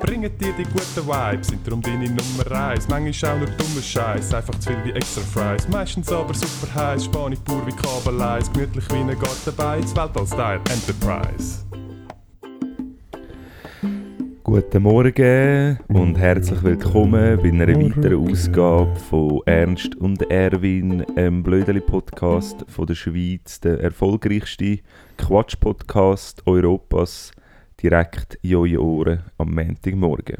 bringen dir die guten Vibes, sind darum deine Nummer 1. Manchmal auch nur dummer Scheiß, einfach zu viel wie extra Fries. Meistens aber super heiß, Spanisch pur wie Kabeleis, gemütlich wie ein Gartenbeiz, Weltall-Style Enterprise. Guten Morgen und herzlich willkommen bei einer weiteren Ausgabe von Ernst und Erwin, einem Blödeli-Podcast von der Schweiz, der erfolgreichste Quatsch-Podcast Europas, direkt in eure Ohren am Montagmorgen.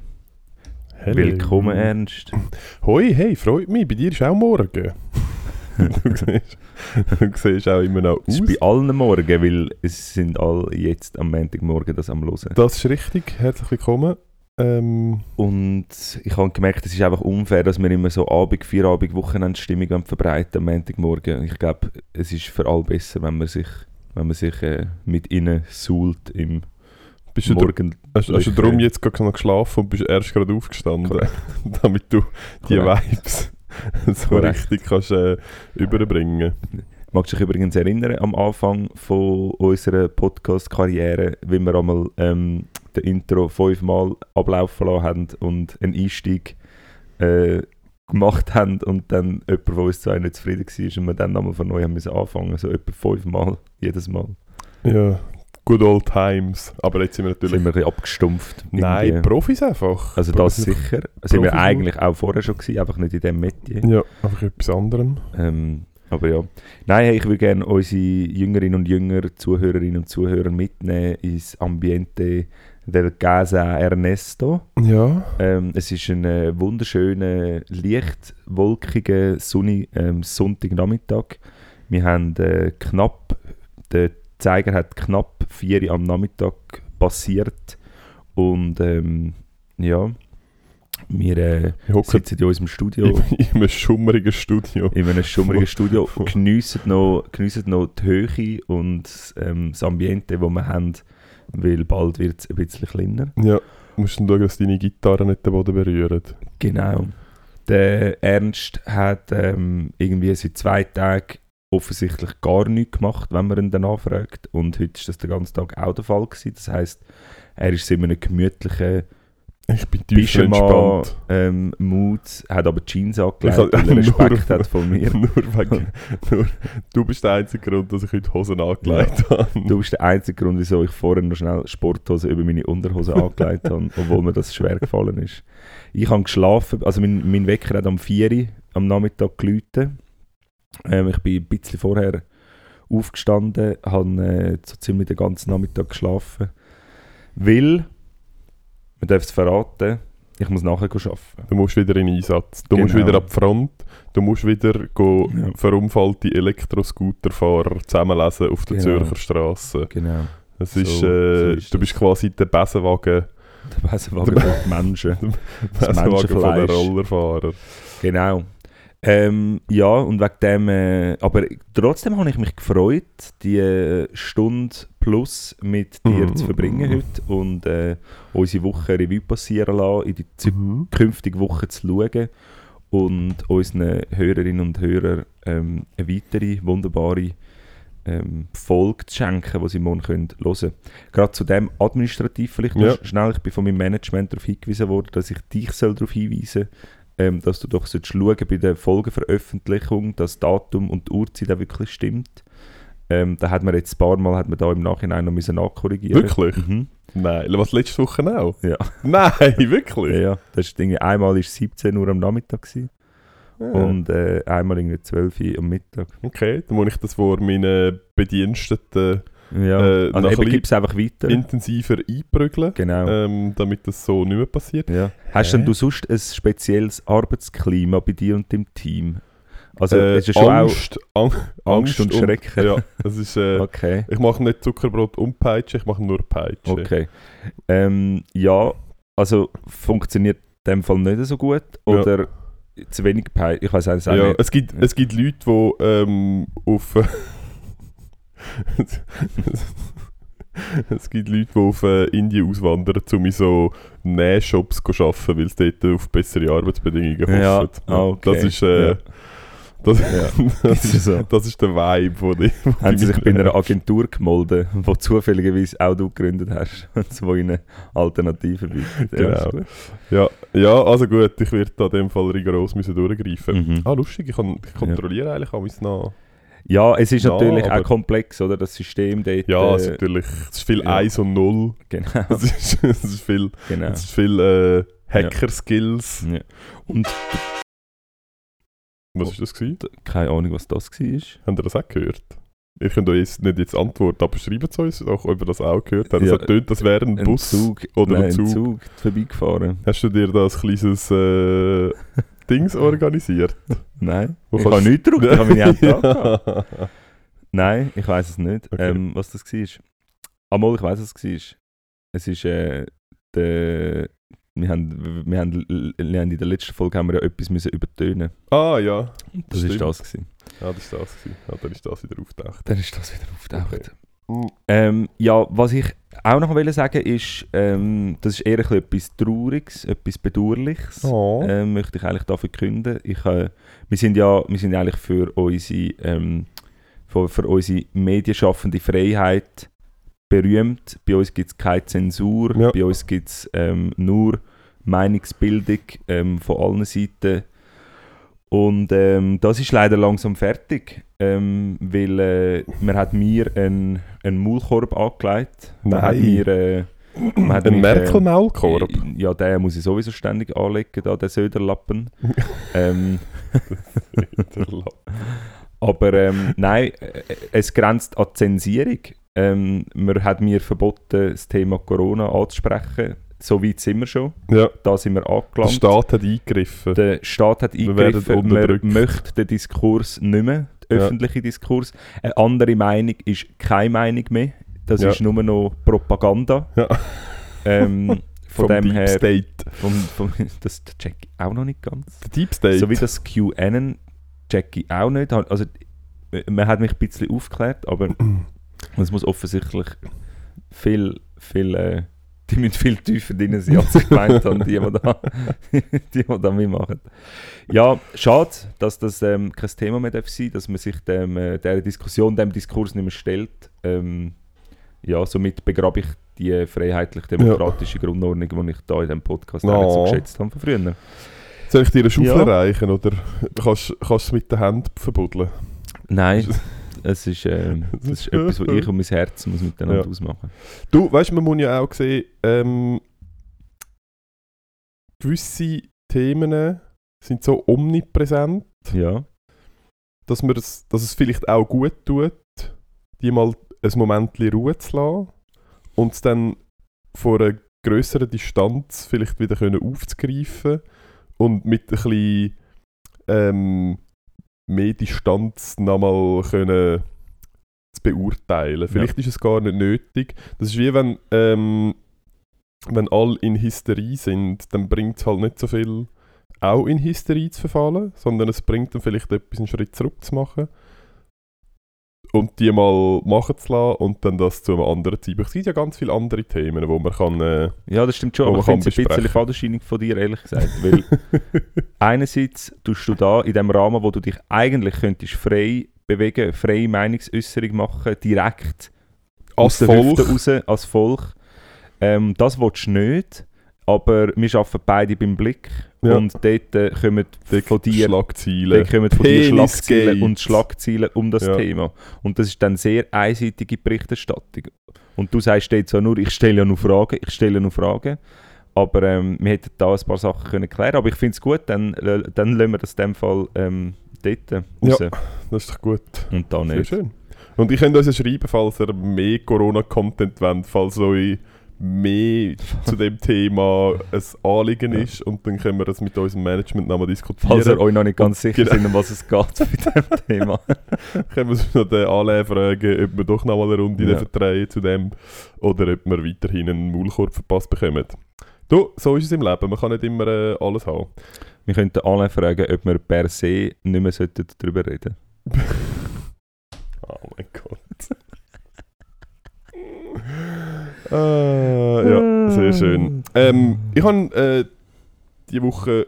Hello. Willkommen, Ernst. Hoi, hey, freut mich, bei dir ist auch morgen. du, siehst, du siehst auch immer noch Es aus. ist bei allen Morgen, weil es sind alle jetzt am Montagmorgen das am Hören. Das ist richtig, herzlich willkommen. Ähm, Und ich habe gemerkt, es ist einfach unfair, dass wir immer so Abend, Feierabend, Wochenendstimmung verbreiten am Montagmorgen. Ich glaube, es ist für alle besser, wenn man sich, wenn man sich äh, mit ihnen suhlt im bist du, Morgen. hast, hast du darum jetzt gerade noch geschlafen und bist erst gerade aufgestanden, damit du die Korrekt. Vibes so Korrekt. richtig kannst äh, überbringen. Magst du dich übrigens erinnern, am Anfang von unserer Podcast-Karriere, wie wir einmal ähm, den Intro fünfmal ablaufen lassen haben und einen Einstieg äh, gemacht haben und dann jemand von uns zwei nicht zufrieden war und wir dann nochmal von neu haben müssen anfangen, so etwa fünfmal, jedes Mal. Ja, good old times. Aber jetzt sind wir natürlich... Sind wir ein bisschen abgestumpft. Nein, irgendwie. Profis einfach. Also das Profis- sicher. Sind wir eigentlich auch vorher schon gewesen, einfach nicht in diesem Metier. Ja, einfach etwas anderem. Ähm, aber ja. Nein, hey, ich würde gerne unsere Jüngerinnen und Jünger, Zuhörerinnen und Zuhörer mitnehmen ins Ambiente del Casa Ernesto. Ja, Ähm, es ist ein äh, wunderschöner, leicht wolkiger, sonnig, ähm, Sonntagnachmittag. Wir haben äh, knapp, der Zeiger hat knapp 4 Uhr am Nachmittag passiert und ähm, ja, wir äh, sitzen in unserem Studio in, in einem schummrigen Studio. in einem schummrigen Studio, geniessen noch, geniessen noch die Höhe und ähm, das Ambiente, das wir haben, weil bald wird es ein bisschen kleiner. Ja, du musst dann schauen, dass deine Gitarre nicht den Boden berührt. Genau. Der Ernst hat ähm, irgendwie seit zwei Tagen offensichtlich gar nichts gemacht, wenn man ihn danach fragt. Und heute ist das den ganzen Tag auch der Fall gewesen. Das heisst, er ist in einem gemütlichen Ich bin tief entspannt. ähm, Mood, hat aber Jeans angelegt, weil er Respekt nur- hat von mir. nur wegen, nur, du bist der einzige Grund, dass ich heute Hosen angelegt habe. Du bist der einzige Grund, wieso ich vorher noch schnell Sporthosen über meine Unterhose angelegt habe, obwohl mir das schwer gefallen ist. Ich habe geschlafen, also mein, mein Wecker hat am 4 Uhr am Nachmittag geläutet. Ähm, ich bin ein bisschen vorher aufgestanden, habe äh, so ziemlich den ganzen Nachmittag geschlafen. Weil, man darf es verraten, ich muss nachher arbeiten. Du musst wieder in Einsatz. Du musst Genau. wieder ab die Front. Du musst wieder go Ja. verunfallte Elektroscooterfahrer zusammenlesen auf der Genau. Zürcher Straße. Genau. Es So- ist, so äh, ist du bist quasi der Besenwagen, Der Besenwagen die Menschen. Das Besenwagen von den Menschenfleisch. Rollerfahrer. Genau. Ähm, ja, und wegen dem, äh, aber trotzdem habe ich mich gefreut, die äh, Stunde plus mit dir Mhm. zu verbringen heute und äh, unsere Woche Revue passieren lassen, in die zu- Mhm. Woche zu schauen und unseren Hörerinnen und Hörern ähm, eine weitere wunderbare ähm, Folge zu schenken, die sie morgen können hören können. Gerade zu dem administrativ vielleicht Ja. sch- schnell. Ich bin von meinem Management darauf hingewiesen worden, dass ich dich soll darauf hinweisen ähm, dass du doch schauen bei der Folgenveröffentlichung, dass das Datum und die Uhrzeit auch wirklich stimmt. Ähm, da hat man jetzt ein paar Mal hat man da im Nachhinein noch müssen nachkorrigieren Wirklich? Mhm. Nein, was letzte Woche auch? Ja. Nein, Ja, wirklich? ja. Das ist irgendwie, einmal war es 17 Uhr am Nachmittag gewesen, Ja. Und äh, einmal irgendwie 12 Uhr am Mittag. Okay, dann muss ich das vor meinen Bediensteten Ja, Äh, also eben es einfach weiter. intensiver einprügeln, genau. ähm, damit das so nicht mehr passiert. ja. Hast denn du sonst ein spezielles Arbeitsklima bei dir und deinem Team? Also Äh, es ist schon Angst, Ang auch Angst und Schrecken. ja, es ist, äh, Okay, ich mache nicht Zuckerbrot und Peitsche, ich mache nur Peitsche. okay. Ähm, ja, also funktioniert in dem Fall nicht so gut Ja. oder zu wenig Pei? Ich weiß auch Ja, nicht. es gibt, es gibt Leute, die ähm, auf. es gibt Leute, die auf äh, Indien auswandern, um in so Nähshops zu arbeiten, weil sie dort auf bessere Arbeitsbedingungen hoffen. Ja, ah, okay. Das ist. Äh, Ja. das, Ja. das, Ist so. das ist der Vibe, wo die. wo Haben die sie sich bei einer Agentur gemolden, die zufälligerweise auch du gegründet hast, und wo ihnen Alternativen bietet. Ja, Genau. Ja, ja, also gut, ich werde da in dem Fall rigoros müssen durchgreifen. Mhm. Ah, lustig, ich, kann, kontrolliere eigentlich auch noch. Ja, es ist Ja, natürlich auch komplex, oder? Das System dort. Ja, es äh, ist natürlich. Es ist viel ja. 1 und 0. genau. Es ist, es ist viel. genau. Es ist viel äh, Hacker-Skills. Ja. Und Was ist das gewesen? keine Ahnung, was das war. Habt ihr das auch gehört? Ihr könnt euch jetzt nicht jetzt antworten, aber schreibt es uns auch, ob ihr das auch gehört habt. Es Ja, hat getönt, das wäre ein, Ein Bus Zug, oder nein, ein Zug. ein Zug vorbeigefahren. Hast du dir da ein kleines äh, Dings organisiert? Nein, Wo ich habe nichts gedrückt, ich habe meine Hände. Nein, ich weiß es nicht, Okay. ähm, was das war. Amol, ich weiß, was es war. Es ist äh, der... Wir haben, wir, haben, wir haben in der letzten Folge haben wir ja etwas müssen übertönen Ah ja. Das Stimmt. ist das gewesen. Ja, das ist das. Gewesen. Ja, dann ist das wieder auftaucht. Dann ist das wieder auftaucht. Ähm, ja, was ich auch noch wollte sagen ist, ähm, das ist eher etwas Trauriges, etwas Bedauerliches. Oh. ähm, möchte ich eigentlich da verkünden. Ich, äh, wir sind ja wir sind eigentlich für unsere, ähm, für, für unsere medienschaffende Freiheit berühmt. Bei uns gibt es keine Zensur, Ja. bei uns gibt es ähm, nur Meinungsbildung ähm, von allen Seiten. Und ähm, das ist leider langsam fertig, ähm, weil äh, man hat mir einen, einen Maulkorb angelegt. Man hat Nein. mir, äh, man hat Ein mich, äh, Merkel-Maulkorb. ja, den muss ich sowieso ständig anlegen, da, den Söderlappen. ähm, aber ähm, nein, äh, es grenzt an Zensierung. Ähm, man hat mir verboten, das Thema Corona anzusprechen. So weit sind wir schon. ja, Da sind wir der angelangt. Staat hat eingegriffen. Der Staat hat Wir eingegriffen, man unterdrückt. möchte den Diskurs nicht mehr, den Ja. öffentlichen Diskurs. Eine andere Meinung ist keine Meinung mehr. Das Ja. ist nur noch Propaganda. Ja. Ähm, von dem Deep her, State. vom, vom, das check ich auch noch nicht ganz. Der Deep State. So wie das QAnon check ich auch nicht. Also, man hat mich ein bisschen aufgeklärt, aber es muss offensichtlich viel, viel, äh, die müssen viel tiefer drin sein, als ich gemeint habe, die, die da, die, die da mitmachen. Ja, schade, dass das ähm, kein Thema mehr darf sein dass man sich dem, äh, der Diskussion, dem Diskurs nicht mehr stellt. Ähm, ja, somit begrabe ich die freiheitlich-demokratische Grundordnung, die ich da in diesem Podcast auch nicht so geschätzt habe von früher. Soll ich dir eine Schaufel Ja. reichen oder kannst kannst du es mit der Hand verbuddeln? Nein, es ist, ähm, das ist etwas, was ich und mein Herz muss miteinander Ja. ausmachen. Du, weißt du, man muss ja auch sehen, ähm, gewisse Themen sind so omnipräsent, Ja, dass, man es, dass es vielleicht auch gut tut, die mal ein Moment Ruhe zu lassen und es dann vor einer grösseren Distanz vielleicht wieder können aufzugreifen und mit ein bisschen ähm, mehr Distanz nochmal können zu beurteilen. Vielleicht ist es gar nicht nötig. Das ist wie wenn, ähm, wenn alle in Hysterie sind, dann bringt es halt nicht so viel, auch in Hysterie zu verfallen, sondern es bringt dann vielleicht etwas einen Schritt zurück zu machen und die mal machen zu lassen und dann das zu einem anderen Zeitpunkt. Es gibt ja ganz viele andere Themen, wo man kann... Äh, ja das stimmt schon, aber ich finde es ein bisschen besprechen. Fadenscheinung von dir, ehrlich gesagt. Weil einerseits tust du da in dem Rahmen, wo du dich eigentlich könntest frei bewegen, freie Meinungsäußerung machen, direkt als aus der Volk. Hüfte raus, als Volk. Ähm, das willst du nicht, aber wir arbeiten beide beim Blick Ja. und dort äh, kommen von dir Schlagzeilen. Dann kommen von dir. Schlagzeilen und Schlagzeilen um das Ja. Thema. Und das ist dann sehr einseitige Berichterstattung. Und du sagst jetzt so nur, ich stelle ja nur Fragen, ich stelle nur Fragen. Aber ähm, wir hätten da ein paar Sachen können klären Aber ich finde es gut, dann, äh, dann lassen wir das in dem Fall ähm, dort raus. Ja. Das ist doch gut. Und da Sehr nicht. schön. Und ich könnt uns ja schreiben, falls ihr mehr Corona-Content wollt, falls euch mehr zu dem Thema ein Anliegen Ja. ist und dann können wir das mit unserem Management nochmal diskutieren. Falls ihr euch noch nicht ganz sicher Genau. sind, um was es geht bei diesem Thema. können wir uns noch den Alain fragen, ob wir doch noch mal eine Runde Ja. verdrehen zu dem oder ob wir weiterhin einen Maulkorb verpasst bekommen. Du, so ist es im Leben. Man kann nicht immer äh, alles haben. Wir könnten alle fragen, ob wir per se nicht mehr sollten darüber reden Oh mein Gott. Ah, ja, sehr schön. Ähm, ich habe äh, diese Woche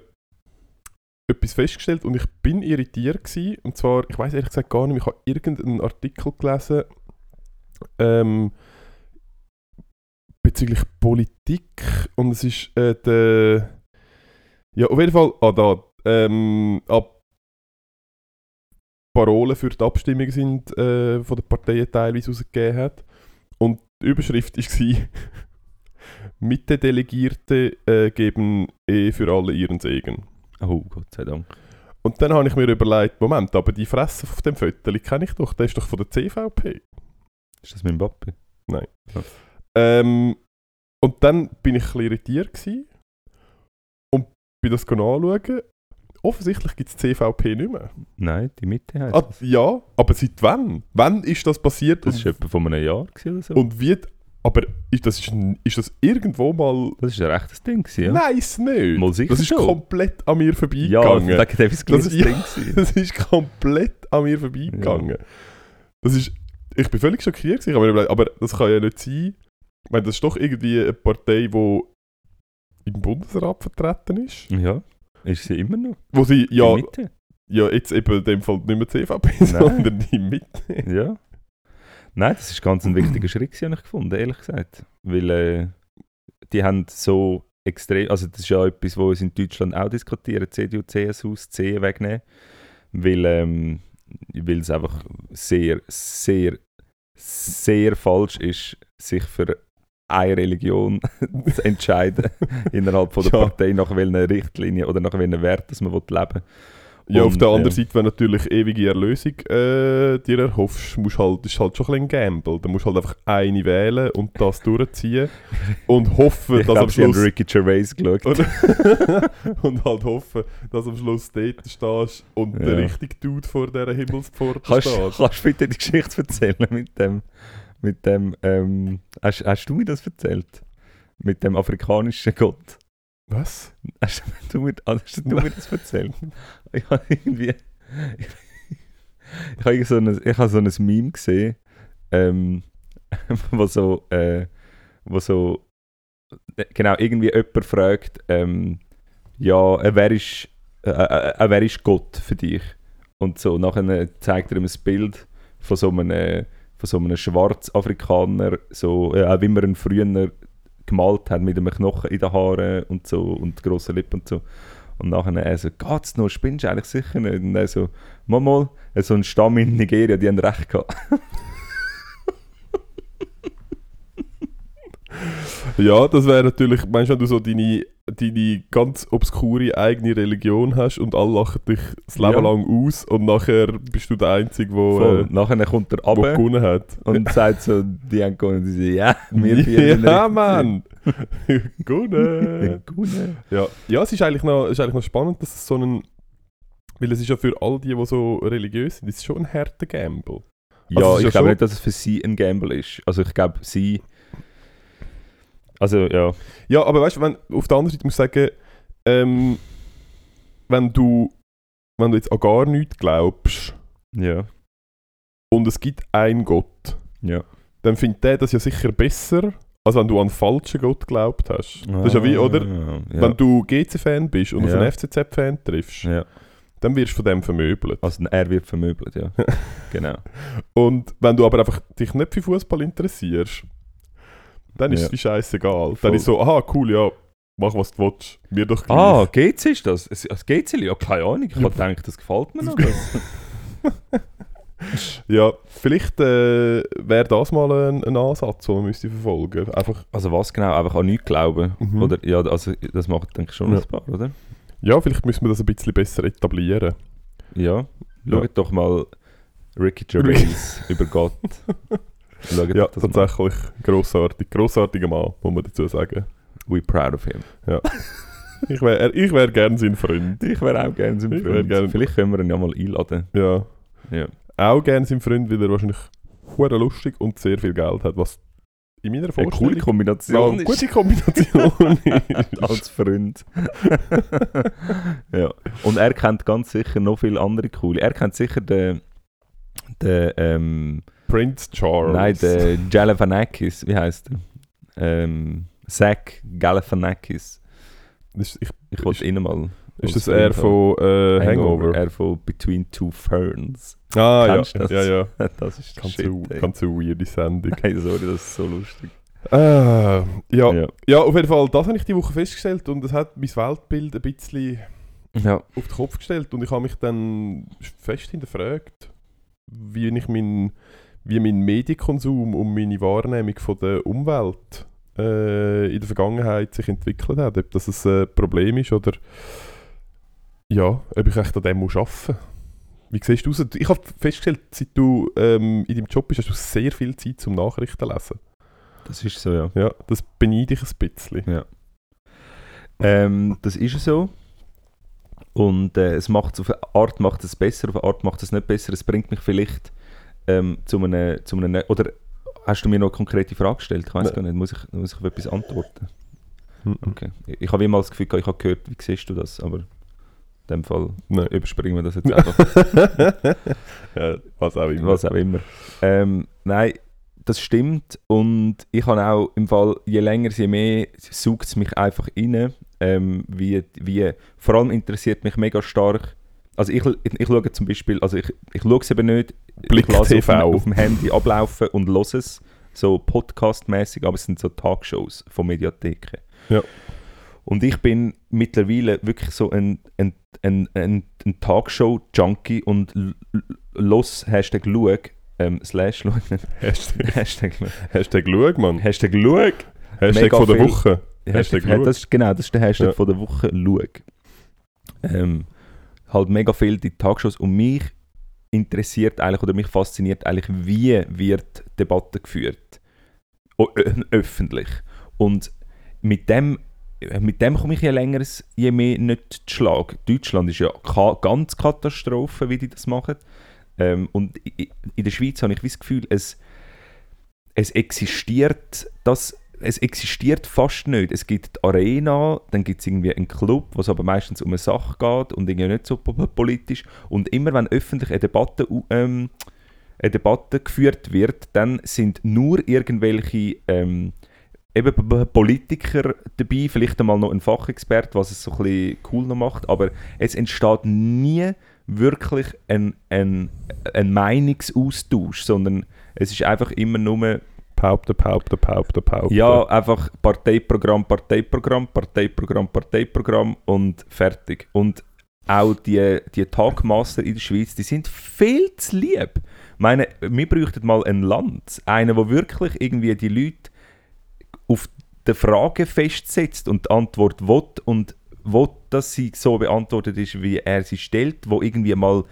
etwas festgestellt und ich bin irritiert gewesen. Und zwar, ich weiß ehrlich gesagt gar nicht, ich habe irgendeinen Artikel gelesen ähm, bezüglich Politik und es ist äh, der ja auf jeden Fall ah da ähm, ab Parolen für die Abstimmung sind äh, von den Parteien teilweise rausgegeben hat und die Überschrift war Mitte-Delegierte äh, geben eh für alle ihren Segen. Oh, Gott sei Dank. Und dann habe ich mir überlegt, Moment, aber die Fresse auf dem Foto kenne ich doch, der ist doch von der CVP. Ist das mein Papi? Ähm, und dann bin ich ein bisschen irritiert gewesen und bin das anschauen. Offensichtlich gibt es CVP nicht mehr. Nein, die Mitte heißt Ah, das. ja, aber seit wann? Wann ist das passiert? Das ist und, etwa von einem Jahr oder so. und wie... Aber ist das, ist, ist das irgendwo mal... das ist ein rechtes Ding gewesen, ja. Nein, ist nicht. Mal sicher das ist schon. komplett an mir Ja, vorbeigegangen. wegen dem ist es Das- ein ja. Ding. Das ist komplett an mir vorbeigegangen. Das ist, ich bin völlig schockiert, gewesen. aber das kann ja nicht sein. Ich meine, das ist doch irgendwie eine Partei, die im Bundesrat vertreten ist. Ja, ist sie immer noch. Wo sie Die ja, Mitte. ja jetzt eben in dem Fall nicht mehr CVP, Nein. sondern die Mitte. Ja. Nein, das ist ganz ein wichtiger Schritt, habe ich gefunden, ehrlich gesagt. Weil äh, die haben so extrem, also das ist ja etwas, wo uns in Deutschland auch diskutieren, CDU, CSU, das C wegnehmen. Weil, ähm, weil es einfach sehr, sehr, sehr falsch ist, sich für eine Religion zu entscheiden innerhalb von der Ja. Partei, nach welchen Richtlinien oder nach welchen Werten dass man will leben Ja, auf der anderen ähm, Seite, wenn natürlich ewige Erlösung äh, dir erhoffst, musst halt, ist halt schon ein bisschen ein Gamble. Da musst halt einfach eine wählen und das durchziehen und hoffen, Ich dass am Schluss Ricky Gervais geschaut. Und halt hoffen, dass am Schluss dort stehst und Ja. der richtige Dude vor dieser Himmelspforte Kannst, steht. kannst du bitte die Geschichte erzählen mit dem, mit dem, ähm, hast, hast du mir das erzählt? Mit dem afrikanischen Gott? Was? Hast du mir, hast du mir das erzählt? Ich habe irgendwie, ich, ich habe so ein, ich habe so ein Meme gesehen, ähm, wo so, äh, wo so, äh, genau, irgendwie jemand fragt, ähm, ja, äh, wer ist, äh, äh, äh, wer ist Gott für dich? Und so, nachher zeigt er ihm ein Bild von so einem, von so einem Schwarzafrikaner, so, äh, wie man ihn früher gemalt hat, mit einem Knochen in den Haaren und so, und grossen Lippen und so. Und nachher er so, geht's noch, spinnst du eigentlich sicher nicht? Und er so, mal mal, so ein Stamm in Nigeria, die haben recht gehabt. Ja, das wäre natürlich, meinst du, wenn du so deine, deine ganz obskure eigene Religion hast und alle lachen dich das Leben Ja. lang aus und nachher bist du der Einzige, der äh, nachher kommt er wo runter gewonnen hat. und sagt so, die haben gewonnen. Die so, ja, wir vier ja. Mann! gewonnen! Ja, ja es, ist eigentlich noch, es ist eigentlich noch spannend, dass es so ein. Weil es ist ja für all die, die so religiös sind, es ist schon ein harter Gamble. Ja, Also ist ich ja glaube nicht, dass es für sie ein Gamble ist. Also ich glaube, sie... Also ja, Ja, aber weißt du, wenn, auf der anderen Seite muss ich sagen, ähm, wenn du, wenn du jetzt an gar nichts glaubst ja, und es gibt einen Gott, ja. dann findet der das ja sicher besser, als wenn du an einen falschen Gott geglaubt hast. Das ist ja wie, oder? Ah, Ja. Wenn du GC-Fan bist und auf einen FCZ-Fan triffst, ja. dann wirst du von dem vermöbelt. Also er wird vermöbelt, ja. genau. Und wenn du aber einfach dich nicht für Fußball interessierst, dann ist Ja. es wie scheißegal. Voll. Dann ist so, aha, cool, ja, mach was du willst. Mir doch gleich. Ah, GC ist das? Es- Das GC? Ja, keine Ahnung. Ich Ja. habe gedacht, das gefällt mir noch. Ja, vielleicht äh, wäre das mal ein, ein Ansatz, den man müsste verfolgen Einfach, Also was genau? Einfach an nichts glauben? Mhm. Oder, ja, also das macht denke ich schon Ja. ein paar, oder? ja, vielleicht müssen wir das ein bisschen besser etablieren. Ja. Ja. Schaut doch mal Ricky Gervais über Gott. Schaut Ja, tatsächlich grossartig. Grossartiger Mann, muss man dazu sagen. We proud of him. Ich wäre ich wär gern sein Freund. Ich wäre auch gerne sein Ich Freund. gern- Vielleicht können wir ihn ja mal einladen. Ja. Ja. Auch gern sein Freund, weil er wahrscheinlich hure lustig und sehr viel Geld hat, was in meiner Eine Vorstellung coole ja, Kombination eine ist. gute Kombination ist. als Freund. ja. Und er kennt ganz sicher noch viele andere coole. Er kennt sicher den, den ähm, Prince Charles. nein, den Galifianakis, wie heißt er? Ähm, Zach Galifianakis. Das ist, ich, Ich wollte ihn mal. ist das er von äh, haben. Hangover? Er von Between Two Ferns. Ah, ja. Kennst das? ja, ja. Das ist Ganz shit, so, ganz so weirde Sendung. Hey, sorry, das ist so lustig. Ah, ja. Ja. ja, auf jeden Fall, das habe ich die Woche festgestellt und es hat mein Weltbild ein bisschen ja. auf den Kopf gestellt und ich habe mich dann fest hinterfragt, wie ich mein, wie mein Medienkonsum und meine Wahrnehmung von der Umwelt äh, in der Vergangenheit sich entwickelt hat. Ob das ein äh, Problem ist oder ja, ob ich echt an dem muss arbeiten Wie siehst du aus? Ich habe festgestellt, seit du ähm, in deinem Job bist, hast du sehr viel Zeit zum Nachrichten lesen. Das ist so, ja. Ja, das beneide ich ein bisschen. Ähm, das ist so. Und äh, es macht auf eine Art macht es besser, auf eine Art macht es nicht besser. Es bringt mich vielleicht ähm, zu einem, zu einem... Oder hast du mir noch eine konkrete Frage gestellt? Ich weiß Nein. gar nicht. Muss ich, muss ich auf etwas antworten? Mhm. Okay. Ich, ich habe immer das Gefühl, gehabt, ich habe gehört, wie siehst du das? Aber in dem Fall Nein. überspringen wir das jetzt einfach. ja, was auch immer. Was auch immer. Ähm, nein, das stimmt. Und ich habe auch im Fall, je länger, je mehr saugt es mich einfach rein. Ähm, wie, wie, vor allem interessiert mich mega stark. Also ich, ich, ich schaue zum Beispiel, also ich, ich schaue es eben nicht. Blick ich lasse auf, TV. dem- auf dem Handy ablaufen und höre es. So podcast-mäßig, aber es sind so Talkshows von Mediatheken. Ja. Und ich bin mittlerweile wirklich so ein, ein, ein, ein, ein Talkshow-Junkie und los Hashtag schau, ähm, slash schau, Hashtag, Hashtag, Hashtag schau, Mann. Hashtag schau. Hashtag Mega von der viel. Woche. Hashtag, Hashtag schau. das ist, genau, das ist der Hashtag Ja. von der Woche, schau. Ähm, halt mega viel die Talkshows und mich interessiert eigentlich oder mich fasziniert eigentlich, wie wird Debatte geführt. Ö- öffentlich. Und mit dem, mit dem komme ich je länger, je mehr nicht zu Schlag. Deutschland ist ja ka ganz Katastrophe, wie die das machen. Ähm, und in der Schweiz habe ich das Gefühl, es, es existiert das es existiert fast nicht. Es gibt die Arena, dann gibt es irgendwie einen Club, wo es aber meistens um eine Sache geht und irgendwie nicht so po- politisch. Und immer wenn öffentlich eine Debatte, ähm, eine Debatte geführt wird, dann sind nur irgendwelche ähm, eben Politiker dabei, vielleicht einmal noch ein Fachexperte, was es so ein bisschen cool noch macht, aber es entsteht nie wirklich ein, ein, ein Meinungsaustausch, sondern es ist einfach immer nur Behaupten, behaupten, behaupten, behaupten. ja, einfach Parteiprogramm, Parteiprogramm, Parteiprogramm, Parteiprogramm und fertig. Und auch die, die Tagmaster in der Schweiz, die sind viel zu lieb. Ich meine, wir bräuchten mal ein Land, einen, wo wirklich irgendwie die Leute auf die Frage festsetzt und die Antwort will und will, dass sie so beantwortet ist, wie er sie stellt, wo irgendwie mal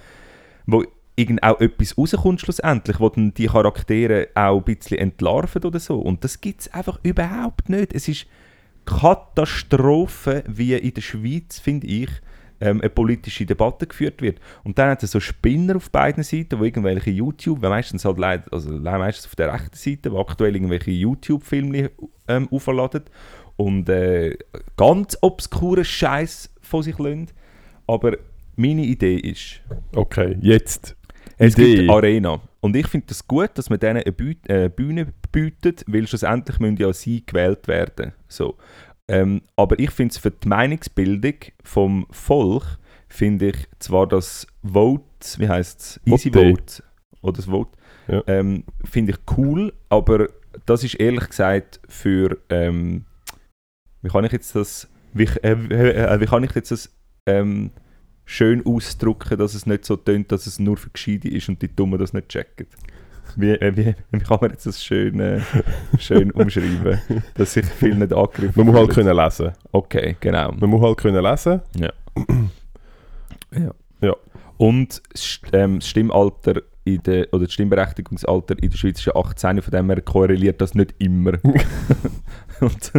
wo irgend auch etwas rauskommt schlussendlich, wo dann die Charaktere auch ein bisschen entlarven oder so. Und das gibt es einfach überhaupt nicht. Es ist Katastrophe, wie in der Schweiz, finde ich, ähm, eine politische Debatte geführt wird. Und dann hat es so Spinner auf beiden Seiten, wo irgendwelche YouTube, meistens halt leider, also meistens auf der rechten Seite, wo aktuell irgendwelche YouTube-Filme ähm, aufladen und äh, ganz obskuren Scheiß von sich lassen. Aber meine Idee ist, Okay, jetzt. Es Idee. gibt Arena. Und ich finde das gut, dass man denen eine Büt äh, Bühne bietet, weil schlussendlich müssen ja sie gewählt werden. So. Ähm, aber ich finde es für die Meinungsbildung vom Volk, finde ich zwar das Vote, wie heißt es, Easy Vote. Vote, oder das Vote, Ja. ähm, finde ich cool, aber das ist ehrlich gesagt für, ähm, wie kann ich jetzt das, wie, äh, äh, wie kann ich jetzt das ähm, schön ausdrücken, dass es nicht so tönt, dass es nur für Gescheite ist und die Dummen das nicht checken? Wie, äh, wie, wie kann man jetzt das schön, äh, schön umschreiben, dass sich viel nicht angegriffen Man muss halt können lesen. Okay, genau. Man muss halt können lesen. Ja. Ja. Und das ähm, Stimmalter in der, oder das Stimmberechtigungsalter in der Schweiz ist ja 18, von dem her korreliert das nicht immer. Und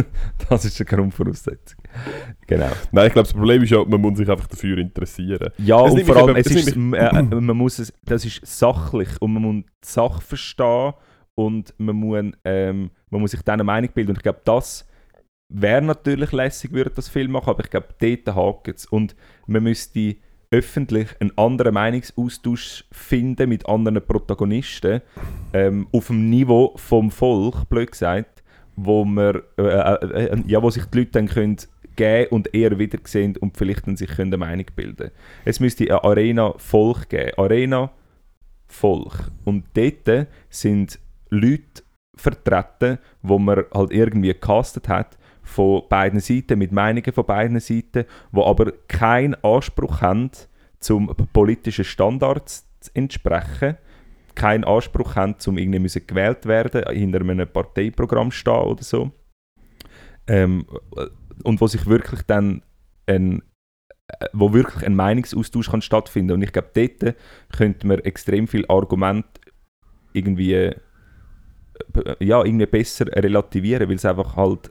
das ist eine Grundvoraussetzung. Genau. Nein, ich glaube, das Problem ist ja, man muss sich einfach dafür interessieren. Ja, Es und vor allem, eben- es ist, äh, man muss es, das ist sachlich und man muss die Sache verstehen und man muss, ähm, man muss sich dann eine Meinung bilden. Und ich glaube, das wäre natürlich lässig, würde das Film machen, aber ich glaube, dort hakt es. Und man müsste öffentlich einen anderen Meinungsaustausch finden mit anderen Protagonisten ähm, auf dem Niveau vom Volk, blöd gesagt, wo, man, äh, äh, äh, ja, wo sich die Leute dann können geben und eher wiedersehen und vielleicht dann sich können eine Meinung bilden Es müsste eine Arena Volk geben. Arena Volk. Und dort sind Leute vertreten, wo man halt irgendwie gecastet hat, von beiden Seiten, mit Meinungen von beiden Seiten, wo aber keinen Anspruch haben, zum politischen Standards zu entsprechen, keinen Anspruch haben, zum irgendwie gewählt werden, hinter einem Parteiprogramm stehen oder so. Ähm, und wo sich wirklich dann ein äh, wo wirklich ein Meinungsaustausch kann stattfinden. Und ich glaube dort könnte man extrem viel Argument irgendwie äh, ja irgendwie besser relativieren weil es einfach halt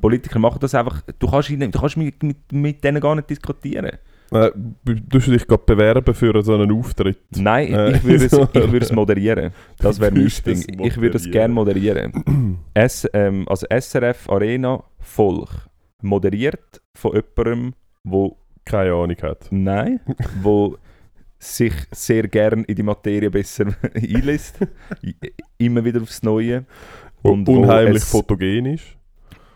Politiker machen das einfach du kannst, ihnen- du kannst mit, mit, mit denen gar nicht diskutieren Äh, du dich gerade bewerben für so einen Auftritt. nein Äh, ich würde es, so. ich würde es moderieren das wäre mein Ding ich würde es gerne moderieren S, ähm, also SRF Arena Volk moderiert von jemandem wo Keine Ahnung hat. Nein, wo sich sehr gern in die Materie besser einlässt. Immer wieder aufs Neue. Und wo Unheimlich es- fotogen ist.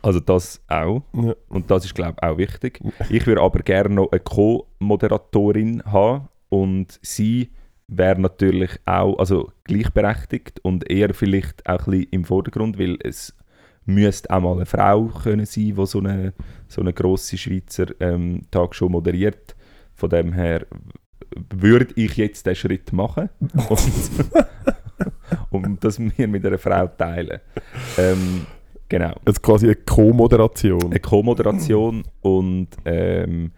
Also das auch. Ja. Und das ist, glaube ich, auch wichtig. Ich würde aber gerne noch eine Co-Moderatorin haben. Und sie wäre natürlich auch also gleichberechtigt und eher vielleicht auch ein bisschen im Vordergrund, weil es müsste auch mal eine Frau können sein, die so eine, so eine grosse Schweizer ähm, Tagshow moderiert. Von dem her würde ich jetzt den Schritt machen und, und das wir mit einer Frau teilen. Ähm, genau. Jetzt quasi eine Co-Moderation. Eine Co-Moderation und ähm,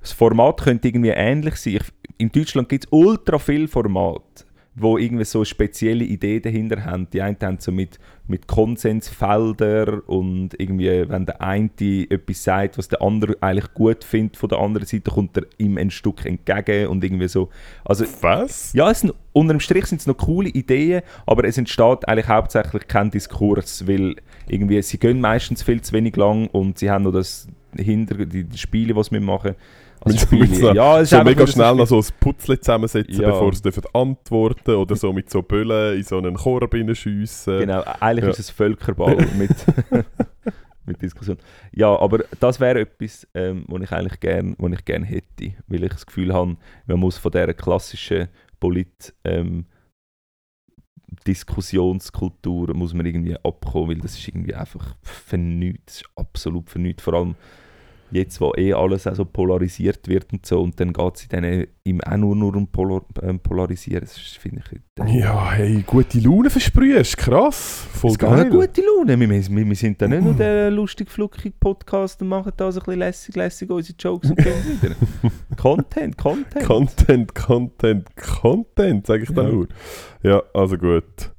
das Format könnte irgendwie ähnlich sein. Ich, in Deutschland gibt es ultra viele Formate, wo irgendwie so spezielle Ideen dahinter haben. Die einen haben so mit, mit Konsensfeldern und irgendwie, wenn der eine etwas sagt, was der andere eigentlich gut findet, von der anderen Seite kommt er ihm ein Stück entgegen und irgendwie so. Also Was? ja, es sind, unter dem Strich sind es noch coole Ideen, aber es entsteht eigentlich hauptsächlich kein Diskurs, weil irgendwie, sie gehen meistens viel zu wenig lang und sie haben noch das hinter die, die Spiele, die sie mitmachen. Also Mit so- mit Spiele, so- ja, es ist So einfach mega schnell noch so ein Putzle zusammensetzen, Ja. bevor sie dürfen antworten oder so mit so Böllen in so einen Korb schiessen. Genau, eigentlich Ja. ist es Völkerball mit, mit Diskussion. Ja, aber das wäre etwas, ähm, was ich eigentlich gerne gern hätte, weil ich das Gefühl habe, man muss von dieser klassischen Polit- ähm, Diskussionskultur muss man irgendwie abkommen, weil das ist irgendwie einfach vernünftig, das ist absolut vernünftig, vor allem jetzt, wo eh alles auch so polarisiert wird und so, und dann geht es dann ihm auch nur, nur um Polar, ähm, Polarisieren, das finde ich... äh, Ja, hey, gute Laune versprühst, krass. Voll es geil. eine gute Laune. Wir, wir, wir sind da nicht nur der lustig fluckige Podcast und machen da so ein bisschen lässig, lässig unsere Jokes und gehen wieder. Content, Content. Content, Content, Content, sage ich da Ja. nur. Ja, also gut.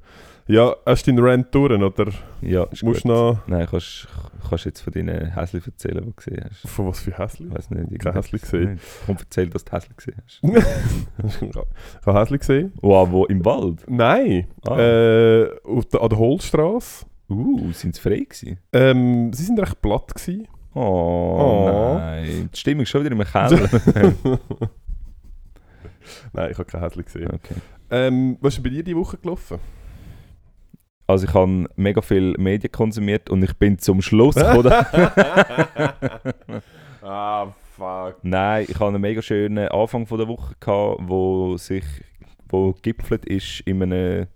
Ja, hast du deinen Rant durch, oder ja, ist musst gut. du noch... Nein, kannst kannst jetzt von deinen Häsli erzählen, die du gesehen hast. Von was für Häsli? Ich weiß nicht. Kein Häsli gesehen. Komm, erzähl, dass du Häsli gesehen hast. ich habe Häsli gesehen. Wow, wo? Im Wald? Nein, Ah. äh, auf der, an der Holzstraße. Uh, sind sie frei gewesen? Ähm, sie sind recht platt gewesen. Oh, Oh. nein. Die Stimmung ist schon wieder im Keller. Nein, ich habe kein Häsli gesehen. okay. Ähm, was ist bei dir die Woche gelaufen? Also ich habe mega viel Medien konsumiert und ich bin zum Schluss gekommen, ah, fuck. Nein, ich hatte einen mega schönen Anfang von der Woche, gehabt, wo sich wo gipfelt ist in einem,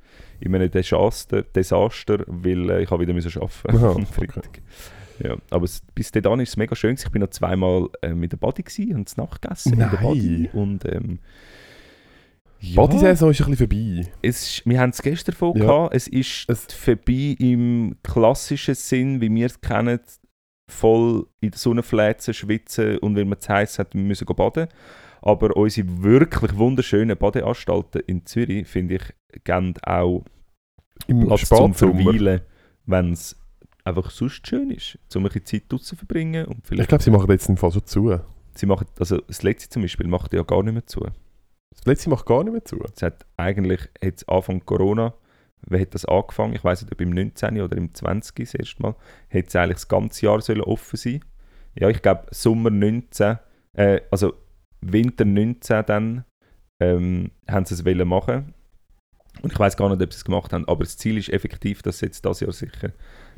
in einem Desaster, Desaster weil äh, ich habe wieder müssen arbeiten am Freitag. Ja, aber es, bis dahin war es mega schön. Ich bin noch zweimal äh, mit der Body und Nacht gegessen in der Nein. Body. Und ähm, ja, Bodysaison ist ein bisschen vorbei. es, ist- wir haben es gestern davon Ja. gehabt. Es ist Es- vorbei im klassischen Sinn, wie wir es kennen, voll in der Sonne fläzen, schwitzen und wenn man zu heiß hat, wir müssen baden. Aber unsere wirklich wunderschönen Badeanstalten in Zürich, finde ich, geben auch Im Platz zum. Verweilen, wenn es einfach sonst schön ist, um ein bisschen Zeit draussen zu verbringen. Und Ich vielleicht, glaube, sie machen jetzt im Fall schon zu. sie machen, also das letzte zum Beispiel macht ja gar nicht mehr zu. Das letzte macht gar nicht mehr zu. Es hat eigentlich jetzt Anfang Corona, wer hat das angefangen? Ich weiß nicht, ob im 19. oder im 20. das erste Mal, hätte es eigentlich das ganze Jahr sollen offen sein. Ja, ich glaube Sommer 19, äh, also Winter 19 dann, ähm, haben sie es wollen machen. Und ich weiß gar nicht, ob sie es gemacht haben, aber das Ziel ist effektiv, dass jetzt das Jahr sicher,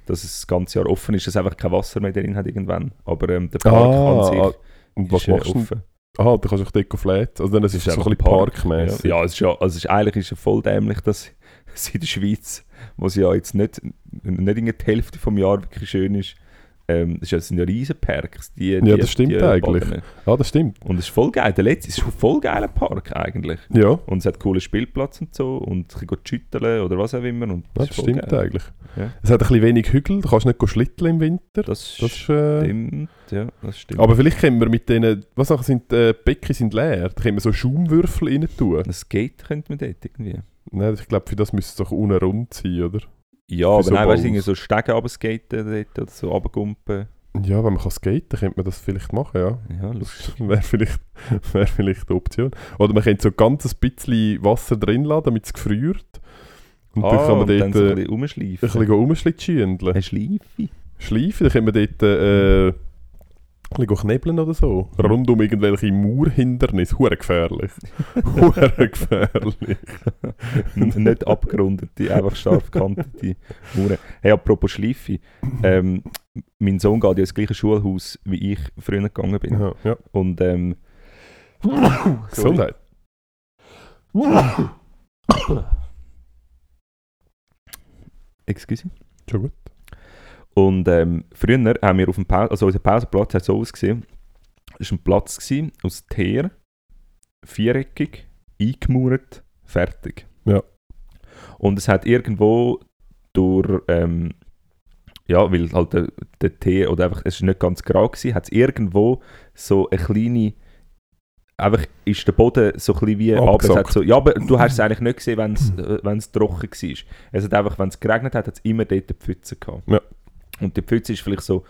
dass es das ganze Jahr offen ist, dass einfach kein Wasser mehr drin hat irgendwann. Aber ähm, der Park Ah, an sich Und was ist äh, machst offen. Aha, du kannst auch dort flat. Also dann ist es so ein bisschen parkmäßig. Ja, ja es ist ja, also es ist, eigentlich ist es voll dämlich, dass es in der Schweiz, wo es ja jetzt nicht, nicht in der Hälfte vom Jahr wirklich schön ist, ähm, es ist ja- es sind ja riesen Parks. Die, die, das stimmt die eigentlich. Baden. Ah, das stimmt. Und es ist voll geil. Der letzte ist schon voll geiler Park eigentlich. Ja, Und es hat coolen Spielplatz und so und ein bisschen schütteln oder was auch immer. Und ja ist das stimmt geil. eigentlich. Ja. Es hat ein bisschen wenig Hügel, du kannst nicht schlitteln im Winter. Das, Das ist, äh, stimmt, ja, das stimmt. aber vielleicht können wir mit denen, was nachher sind, äh, die Becken sind leer, da können wir so Schaumwürfel rein tun. ein Skate könnte man dort irgendwie. Nein, ich glaube, für das müsste es doch unten rund sein, oder? Ja, aber so nein, weißt du, irgendwie so Stegen runterskaten dort oder so runtergumpen. Ja, wenn man kann skaten könnte man das vielleicht machen, ja. Ja, lustig. Das wäre vielleicht, wär vielleicht die Option. Oder man könnte so ganz ein bisschen Wasser drin lassen, damit es gefriert. Und dann kann man und dann dort so ein äh, bisschen ein rumschleifen. bisschen rumschlitschindeln. Eine Schleife. Schleifen, dann können wir dort äh, ein bisschen knebeln oder so. Rund um irgendwelche Mauerhindernisse. Hure gefährlich. Hure gefährlich. nicht abgerundete, einfach scharf gekantete Mauern. Hey, apropos Schleife. Ähm, mein Sohn geht ja ins gleiche Schulhaus, wie ich früher gegangen bin. Ja, ja. Und ähm, Gesundheit. excuse. Schon gut. Und ähm, früher haben wir auf dem Pause, also unser Pausenplatz hat so ausgesehen, es war ein Platz gewesen, aus Teer, viereckig, eingemauert, fertig. Ja. Und es hat irgendwo durch, ähm, ja, weil halt der, der Teer, oder einfach, es war nicht ganz grau gewesen, hat es irgendwo so eine kleine, einfach ist der Boden so ein bisschen wie Abgesackt. so, ja, aber du hast es eigentlich nicht gesehen, wenn es äh, trocken war. Es hat einfach, wenn es geregnet hat, hat es immer dort eine Pfütze gehabt. Ja. Und die Pfütze ist vielleicht so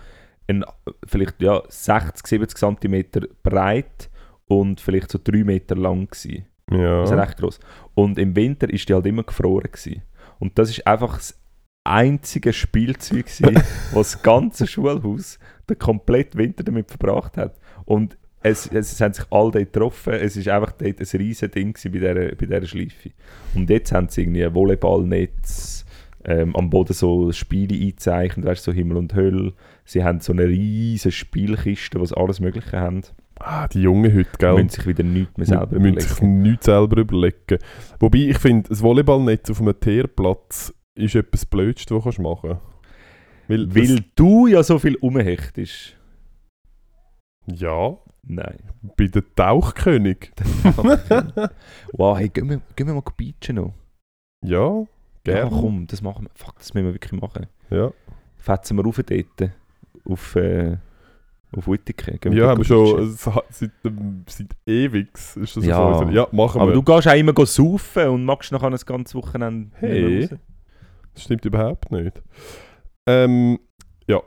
ein, vielleicht ja, 60, 70 cm breit und vielleicht so 3 Meter lang gewesen. Das ist Ja. recht groß. Und im Winter ist die halt immer gefroren gewesen. Und das ist einfach das einzige Spielzeug gewesen, was das ganze Schulhaus den kompletten Winter damit verbracht hat. Und es, es, es haben sich alle dort getroffen. Es ist einfach dort ein riesen Ding bei dieser, bei dieser Schleife. Und jetzt haben sie irgendwie ein Volleyballnetz, ähm, am Boden so Spiele eingezeichnet, weißt, du, so Himmel und Hölle. Sie haben so eine riesige Spielkiste, sie alles Mögliche haben. Ah, die Jungen heute, gell? müssen sich wieder nichts mehr selber müssen sich überlegen. nichts selber überlegen. Wobei, ich finde, das Volleyballnetz auf einem Teerplatz ist etwas Blödste, was du machen kannst. Weil, Weil du ja so viel umhechtest. Ja, Nein. bei den Tauchkönig. wow, hey, gehen wir, gehen wir mal beachen noch. Ja, Ja, gerne. komm, das machen wir. Fuck, das müssen wir wirklich machen. Ja, Fetzen wir rauf dort. Auf, äh, auf Wittiken. Gehen ja dort haben wir schon es hat- seit, seit ewig. Ist das Ja. so unser- ja, machen Aber wir. du gehst auch immer go saufen und magst nachher ein ganzes Wochenende nicht mehr Hey. raus. Das stimmt überhaupt nicht. Ähm, ja.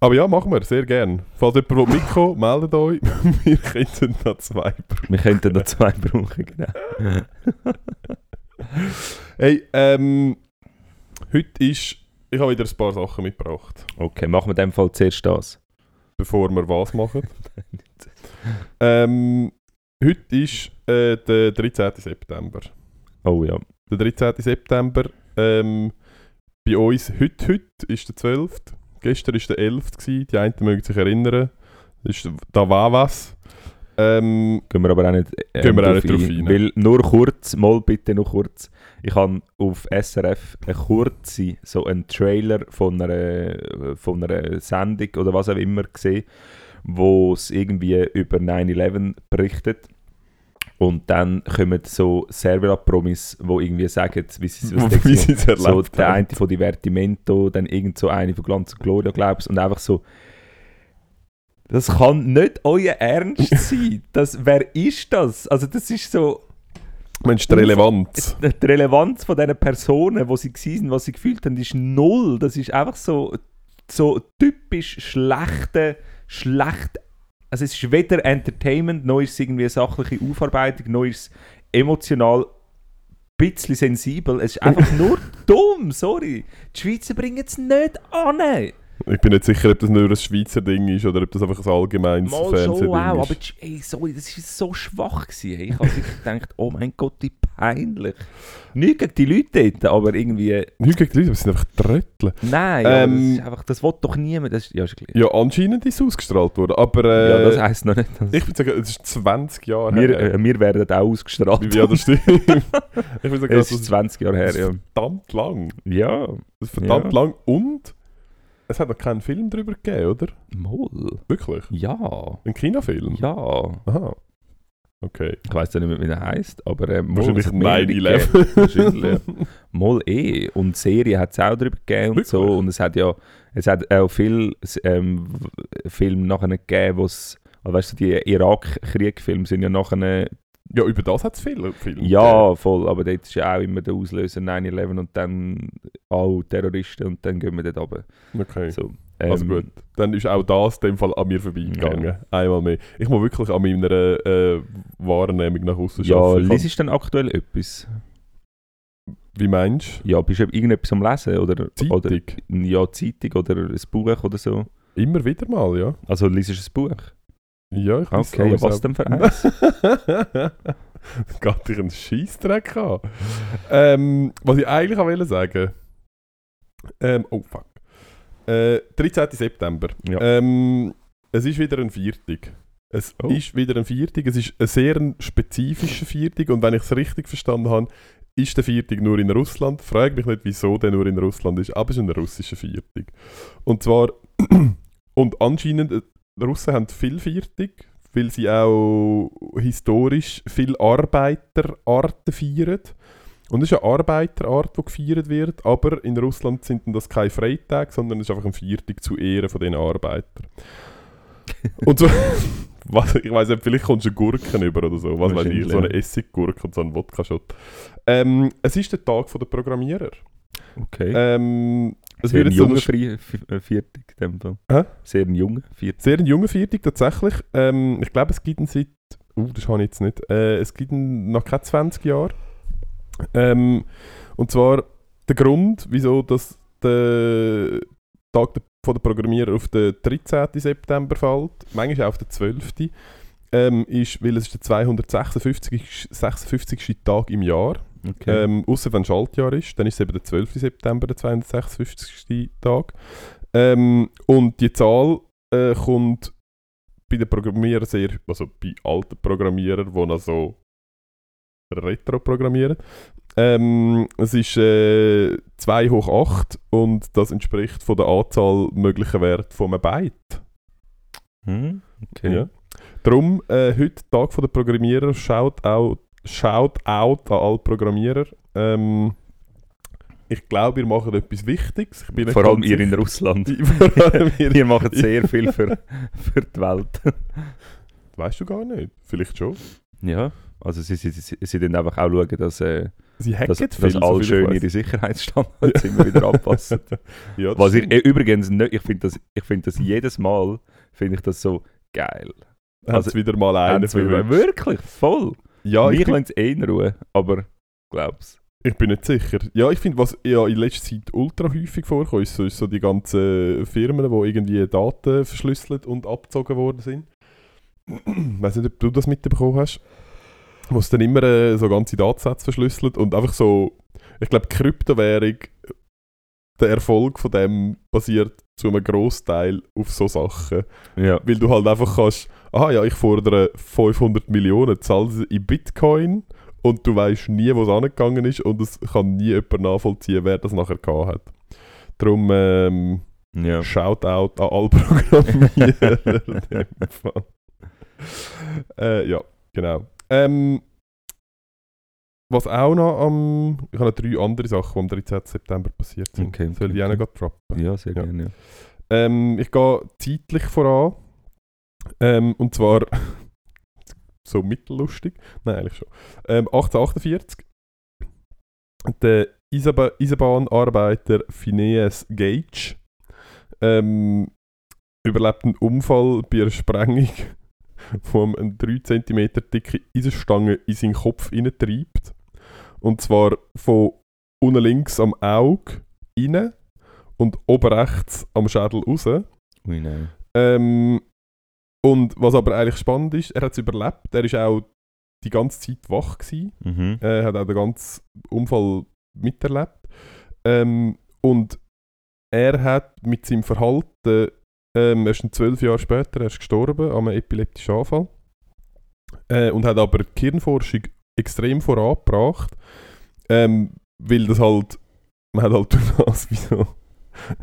Aber ja, machen wir, sehr gern. Falls jemand will mitkommen meldet euch. wir könnten da zwei brauchen. Wir könnten da zwei brauchen, genau. Hey, ähm, heute ist. Ich habe wieder ein paar Sachen mitgebracht, Okay, machen wir in dem Fall zuerst das. bevor wir was machen. ähm, heute ist äh, der 13. September. Oh ja. Der 13. September. Ähm, bei uns heute, heute ist der 12. Gestern war der 11. gewesen. Die einen mögen sich erinnern. Das ist, da war was. Ähm, Gehen wir aber auch nicht, ähm, Gehen wir auch nicht drauf ein. Weil nur kurz, mal bitte nur kurz. Ich habe auf SRF eine kurze, so einen Trailer von einer, von einer Sendung oder was auch immer gesehen, wo es irgendwie über 9-11 berichtet. Und dann kommen so Servera-Promis, die irgendwie sagen, wie sie es erlebt so der eine von Divertimento, dann irgend so eine von Glanz und Gloria, glaubst und einfach so. Das kann nicht euer Ernst sein. Das, wer ist das? Also das ist so Mensch, die Relevanz. die Relevanz von diesen Personen, wo sie waren, was sie gefühlt haben, ist null. Das ist einfach so, so typisch schlechte, schlecht. Also es ist weder Entertainment, noch ist es irgendwie eine sachliche Aufarbeitung, noch ist es emotional ein bisschen sensibel. Es ist einfach nur dumm, sorry. Die Schweizer bringen es nicht an. Ich bin nicht sicher, ob das nur ein Schweizer Ding ist oder ob das einfach ein allgemeines Mal Fernsehding schon, wow, ist. aber ey, sorry, das war so schwach. Gewesen. Ich habe gedacht, oh mein Gott, wie peinlich. Nicht gegen die Leute dort, aber irgendwie... Nicht gegen die Leute, aber es sind einfach Tröttel. Nein, ja, Ähm, das ist einfach, das will doch niemand. Das ist, ja, ist. Ja, anscheinend ist es ausgestrahlt worden, aber äh, ja, das heisst noch nicht, ich würde sagen, es ist 20 Jahre wir, her. äh, wir werden auch ausgestrahlt. ja, das stimmt. ich würde sagen, es ist 20 Jahre her, ja. verdammt lang. Ja, Das ist verdammt Ja. lang und es hat noch keinen Film darüber gegeben, oder? Moll. Wirklich? Ja, Ein Kinofilm? ja. Aha. Okay. Ich weiß ja nicht mehr, wie der heisst, aber äh, Moll, Wahrscheinlich es hat mehrere 9/11. gegeben. Wahrscheinlich, ja. Moll eh. Und Serie hat es auch darüber gegeben und so. Wirklich? Und es hat ja es hat auch viel ähm, Filme nachher gegeben, wo es, also weißt du, die Irak-Krieg-Filme sind ja nachher, Ja, über das hat es viele Filme ja voll, aber dort ist ja auch immer der Auslöser 9-11 und dann auch Terroristen und dann gehen wir dort runter. Okay. So, Also ähm, gut, dann ist auch das in dem Fall an mir vorbeigegangen. Einmal mehr. Ich muss wirklich an meiner äh, Wahrnehmung nach außen Ja, arbeiten. Ich liest du denn aktuell etwas? Wie meinst Ja, bist du irgendetwas am Lesen? Oder, du? Zeitung? oder Ja, Zeitung oder ein Buch oder so. Immer wieder mal, ja. Also liest du ein Buch? Ja, ich weiss Okay, ja, was denn für eins? Geht dich einen Scheissdreck an. ähm, was ich eigentlich auch wollte sagen. Ähm, oh fuck. Äh, 13. September. Ja. Ähm, es ist wieder ein Viertig. Es Oh. ist wieder ein Viertig. Es ist ein sehr spezifischer Viertig. Und wenn ich es richtig verstanden habe, ist der Viertig nur in Russland. Frag mich nicht, wieso der nur in Russland ist, aber es ist ein russischer Viertig. Und zwar, und anscheinend, äh, die Russen haben viel Viertig, weil sie auch historisch viel Arbeiterarten feiern. Und es ist eine Arbeiterart, die gefeiert wird, aber in Russland sind das keine Freitage, sondern es ist einfach ein Viertig zu Ehren von diesen Arbeitern. und so, was, ich weiß nicht, vielleicht kommst du Gurken über oder so, was weiß ich, so eine. Essiggurke und so ein Wodka-Shot. Ähm, es ist der Tag der Programmierer. Okay. Ähm, es Sehr wird ein so junger F- äh, Viertig, dem Fall. Hä? Sehr ein junger Viertig. Sehr ein junger Viertig tatsächlich. Ähm, ich glaube, es gibt ihn seit. Uh, das habe ich jetzt nicht. Äh, es gibt ihn noch keine 20 Jahre. Ähm, und zwar der Grund, wieso das der Tag von der Programmierer auf den 13. September fällt, manchmal auch auf den 12. Ähm, ist, weil es ist der 256. 56. Tag im Jahr. Okay. Ähm, Außer wenn Schaltjahr ist, dann ist es eben der 12. September, der 256. Tag. Ähm, und die Zahl äh, kommt bei den Programmierern sehr, also bei alten Programmierern, die noch so Retro programmieren. Ähm, es ist äh, 2 hoch 8 und das entspricht von der Anzahl möglicher Werte von einem Byte. Hm? Okay. Ja. Darum, äh, heute Tag von der Programmierer, schaut out an alle Programmierer. Ähm, ich glaube, ihr macht etwas Wichtiges. Vor allem ihr in. Russland. Ihr. Ihr macht sehr viel für, für die Welt. Weißt du gar nicht. Vielleicht schon. ja, also sie, sie, sie, sie dann einfach auch schauen, dass, äh, Sie dass, viel, dass so alle ich schön ihre Sicherheitsstandards immer wieder anpassen. Ja, Was ich äh, übrigens nicht, ich finde das, ich find das jedes Mal, finde ich das so geil. Hat's also- wieder mal einen wieder-. Wirklich, voll. Ja, ich Mich lässt es eh in Ruhe, aber glaub's. ich bin nicht sicher. Ja, ich finde, was ja in letzter Zeit ultra häufig vorkommt, ist so, ist so die ganzen Firmen, die irgendwie Daten verschlüsselt und abgezogen worden sind. Ich weiß nicht, ob du das mitbekommen hast. Wo es dann immer äh, so ganze Datensätze verschlüsselt und einfach so, ich glaube, Kryptowährung der Erfolg von dem basiert zu einem Großteil auf so Sachen. Ja. Weil du halt einfach kannst, aha ja, ich fordere 500 Millionen, zahl sie in Bitcoin und du weißt nie, wo es angegangen ist und es kann nie jemand nachvollziehen, wer das nachher gehabt hat. Darum ähm, ja. Shoutout an alle Programmierer. Äh, ja, genau. Ähm, was auch noch am... Ich habe noch drei andere Sachen, die am 13. September passiert sind. Okay, Soll ich auch okay. noch grad droppen? Ja, sehr Ja. gerne. Ja. Ähm, ich gehe zeitlich voran. Ähm, und zwar so mittellustig. Nein, eigentlich schon. Ähm, 1848. Der Eisenba Eisenbahnarbeiter Phineas Gage ähm, überlebt einen Unfall bei einer Sprengung, wo ihm eine 3 cm dicke Eisenstange in seinen Kopf treibt. Und zwar von unten links am Auge rein und oben rechts am Schädel raus. Ui, nein. Ähm, und was aber eigentlich spannend ist, er hat es überlebt. Er ist auch die ganze Zeit wach gewesen. Mhm. Er hat auch den ganzen Unfall miterlebt. Ähm, und er hat mit seinem Verhalten, ähm, erst zwölf Jahre später, er ist gestorben an einem epileptischen Anfall. Äh, und hat aber die Hirnforschung extrem vorangebracht, ähm, weil das halt, man hat halt durch das wie so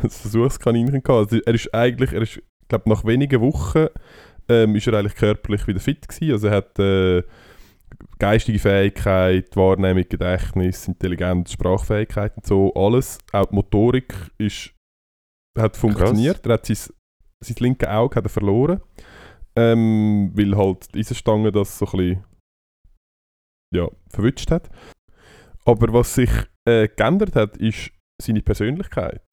ein Versuchskaninchen gehabt. Also er ist eigentlich, er ist, ich glaube nach wenigen Wochen ähm, ist er eigentlich körperlich wieder fit gewesen. Also er hat äh, geistige Fähigkeit, Wahrnehmung, Gedächtnis, Intelligenz, Sprachfähigkeit und so, alles. Auch die Motorik ist, hat funktioniert. Er hat sein, sein linkes Auge hat er verloren, ähm, weil halt die Eisenstange das so ein bisschen ja, verwünscht hat. Aber was sich äh, geändert hat, ist seine Persönlichkeit.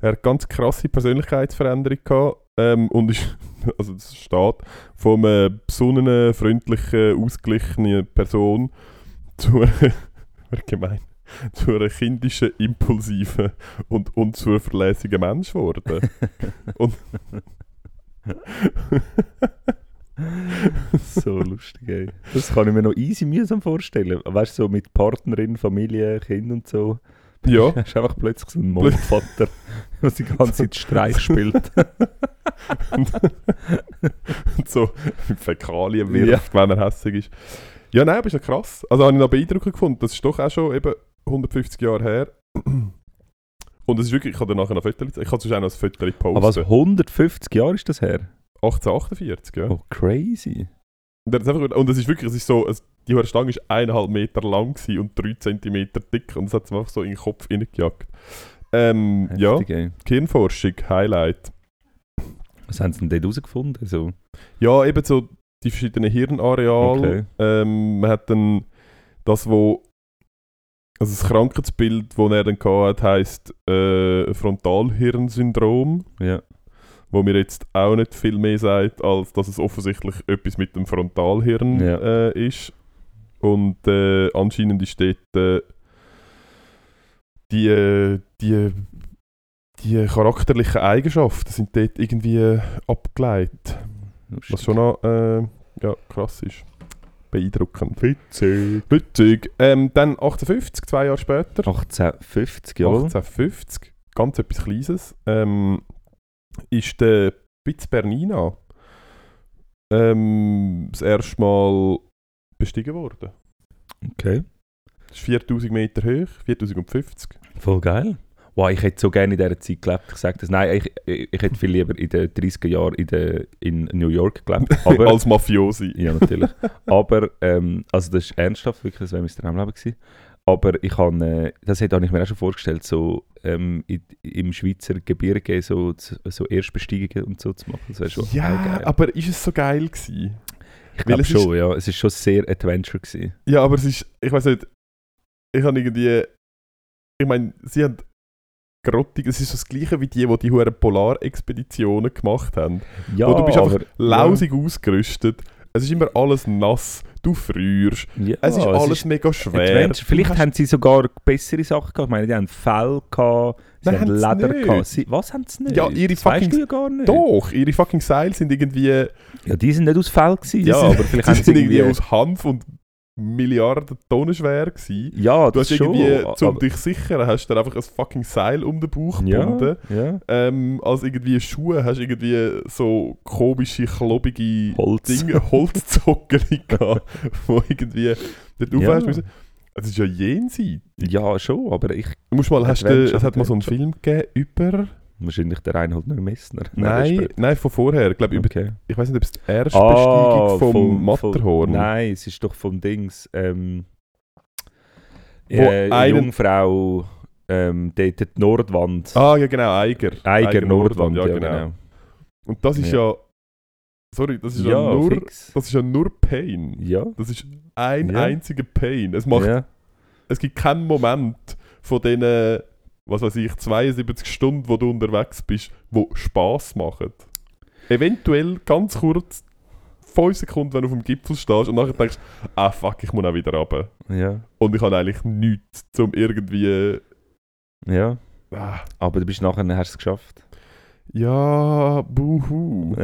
Er hat ganz krasse Persönlichkeitsveränderung gehabt ähm, und ist, also das steht, von einer besonnenen, freundlichen, ausgeglichenen Person zu wäre gemein, zu einer kindischen, impulsiven und unzuverlässigen Mensch geworden. und so lustig, ey. Das kann ich mir noch easy mühsam vorstellen. Weißt du, so mit Partnerin, Familie, Kind und so. ja, Hast einfach plötzlich so einen Mondvater, der die ganze Zeit Streich spielt. und so mit Fäkalien wirft, wenn er hässlich ist. Ja, nein, aber ist ja krass. Also habe ich noch beeindruckend gefunden. Das ist doch auch schon eben 150 Jahre her. Und es ist wirklich, ich habe dann nachher noch Fotos, ich kann sonst auch noch ein Foto posten. Aber was, 150 Jahre ist das her? 1848, ja. Oh, crazy. Und, hat's einfach, und es ist wirklich, es ist so, es, die Stange ist eineinhalb Meter lang und drei Zentimeter dick und es hat es einfach so in den Kopf reingejagt. Ähm, ja, Heftig, ey. Gehirnforschung, Highlight. Was haben sie denn dort herausgefunden? So, Ja, eben so die verschiedenen Hirnareale. okay. Ähm, man hat dann das, wo also das Krankheitsbild, das er dann hatte, heisst äh, Frontalhirnsyndrom, Ja. wo mir jetzt auch nicht viel mehr sagt, als dass es offensichtlich etwas mit dem Frontalhirn Ja. äh, ist. Und äh, anscheinend ist dort äh, die, äh, die, die charakterlichen Eigenschaften sind dort irgendwie abgeleitet. Lustig. Was schon noch äh, ja, krass ist. Beeindruckend. Witzig. Witzig. Ähm, dann 1850, zwei Jahre später. 1850, ja. 1850, ganz etwas Kleines. Ähm, ist der Piz Bernina ähm, das erste Mal bestiegen worden. Okay. Das ist 4000 Meter hoch, 4050. Voll geil. Wow, ich hätte so gerne in dieser Zeit gelebt. Ich sage das. Nein, ich, ich, ich hätte viel lieber in den 30er Jahren in, der, in New York gelebt. Aber, Als Mafiosi. ja, natürlich. Aber, ähm, also das ist ernsthaft, wirklich, das wäre mein Traumleben gewesen. Aber ich habe, äh, das hätte ich mir auch schon vorgestellt, so ähm, in, im Schweizer Gebirge so, so Erstbesteigungen und so zu machen. Das wäre schon Ja, geil. aber ist es so geil gewesen? ich glaube es ist- schon, ja. Es ist schon sehr Adventure gewesen. Ja, aber es ist, ich weiß nicht, ich habe irgendwie, ich meine, sie haben grottig, es ist so das gleiche wie die, die die hohen Polarexpeditionen gemacht haben. Ja, Wo du bist einfach aber- lausig ausgerüstet, es ist immer alles nass, du frierst, Ja, es ist alles ist mega schwer. Adventure. Vielleicht haben sie sogar bessere Sachen gehabt. Ich meine, die haben Fell gehabt, sie Nein, haben Leder nicht. gehabt. Sie, was haben sie nicht? Ja, ihre das weißt fucking- du ja gar nicht. Doch, ihre fucking Seile sind irgendwie, Ja, die sind nicht aus Fell gewesen. die Ja, sind, aber vielleicht haben sie irgendwie... aus Hanf und Milliarden Tonnen schwer gewesen. Ja, Du das hast schon. irgendwie, um aber- dich sichern, hast du einfach ein fucking Seil um den Bauch ja, gebunden. ja. Ähm, als irgendwie Schuhe hast du irgendwie so komische, klobige Holz. Dinge, Holzzocken gehabt, wo irgendwie dort Ja. hast müssen. Das ist ja jenseits. Ja, schon, aber ich... Du musst mal, hast du, es hat mal so einen Film gegeben über... Wahrscheinlich der Reinhold nicht Messner. Nein, nein, von vorher. Ich glaube, über, okay. ich weiß nicht, ob es die Erstbesteigung vom, vom- Matterhorn. Vom, nein, es ist doch vom Dings. Ähm, Wo äh, einen- Jungfrau, ähm, dort die Nordwand. Ah, ja genau, Eiger. Eiger Nordwand, ja, genau. Und das ist ja... Sorry, das ist ja, Ja, nur... fix. Das ist ja nur Pain. Ja. Das ist ein Ja. einziger Pain. Es, macht, ja. es gibt keinen Moment von diesen, was weiß ich, 72 Stunden, wo du unterwegs bist, wo Spaß machen. Eventuell ganz kurz, 5 Sekunden, wenn du auf dem Gipfel stehst und nachher denkst, ah fuck, ich muss auch wieder runter. Ja. Und ich habe eigentlich nichts, um irgendwie... Ja. Ah, Aber du bist nachher, hast du es geschafft. ja, buhu.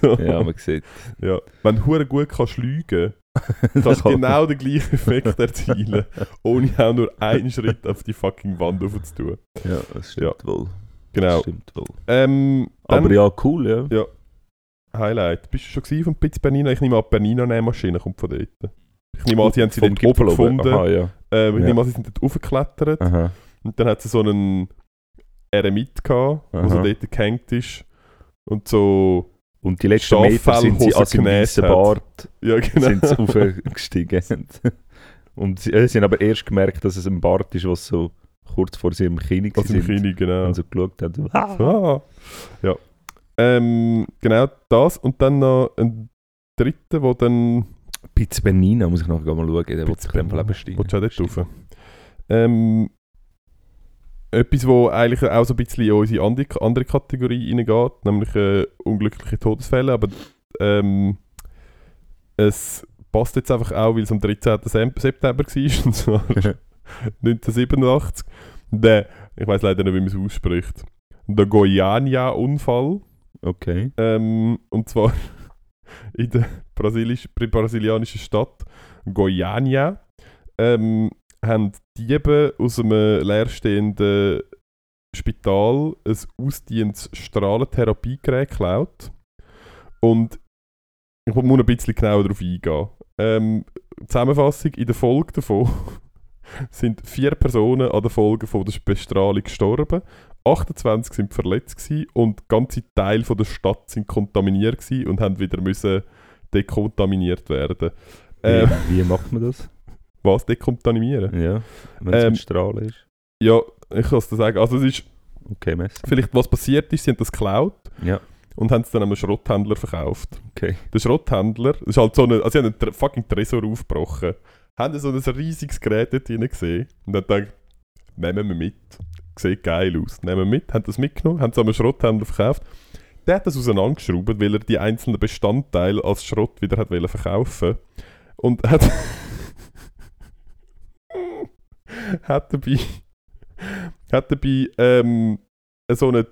So. ja, man sieht. ja. Wenn du gut kannst lügen, kannst genau den gleichen Effekt erzielen, ohne auch nur einen Schritt auf die fucking Wand zu tun. Ja, das stimmt wohl. Genau. Das stimmt wohl. Ähm, dann Aber ja, cool, ja. Highlight. Bist du schon vom Piz Bernina? Ich nehme an, die Bernina-Nähmaschine kommt von dort. Ich nehme an, sie haben sie dort oben gefunden. Aha, ja. Ähm, ich Ja. nehme an, sie sind dort hochgeklettert. Aha. Und dann hat sie so einen Eremit gehabt, der so dort gehängt ist. Und so... Und die letzten Meter sind sie weißen hat. Bart Ja, genau. sind sie aufgestiegen. Und sie, äh, sie haben aber erst gemerkt, dass es ein Bart ist, was so kurz vor sie im Kino Aus dem. Kini, genau. Und so geschaut haben. Ah. Ja. Ähm, genau das. Und dann noch ein dritter, der dann... Pizza Bernina muss ich noch mal schauen. Der wird sich dem Fall besteigen. Willst du auch dort rauf? Ähm, etwas, wo eigentlich auch so ein bisschen in unsere andere, Kategorie reingeht, nämlich äh, unglückliche Todesfälle, aber ähm, es passt jetzt einfach auch, weil es am 13. Sem- September war, und zwar 1987. Der, ich weiß leider nicht, wie man es ausspricht. Der Goiânia-Unfall. okay. Ähm, und zwar in der brasilianischen Stadt Goiânia ähm, haben Diebe aus einem leerstehenden Spital ein ausdientes Strahlentherapiegerät geklaut. Und ich muss ein bisschen genauer darauf eingehen. Ähm, Zusammenfassung, in der Folge davon sind vier Personen an der Folge von der Bestrahlung gestorben. 28 sind verletzt gewesen und ganze Teile von der Stadt sind kontaminiert gewesen und haben wieder müssen dekontaminiert werden. Ähm, wie, wie macht man das? Was dekontaminieren? Ja, wenn es Ähm, mit Strahlen ist. Ja, ich kann es dir sagen. Also es ist Okay, Messi. vielleicht was passiert ist, sie haben das geklaut Ja, und haben es dann einem Schrotthändler verkauft. okay. Der Schrotthändler, das ist halt so eine, also sie haben einen fucking Tresor aufgebrochen, haben so ein riesiges Gerät dort drin gesehen und dann gedacht, nehmen wir mit. Sieht geil aus. Nehmen wir mit, haben das mitgenommen, haben es einem Schrotthändler verkauft. Der hat das auseinandergeschraubt, weil er die einzelnen Bestandteile als Schrott wieder hat verkaufen und hat hat dabei hat dabei ähm, so eine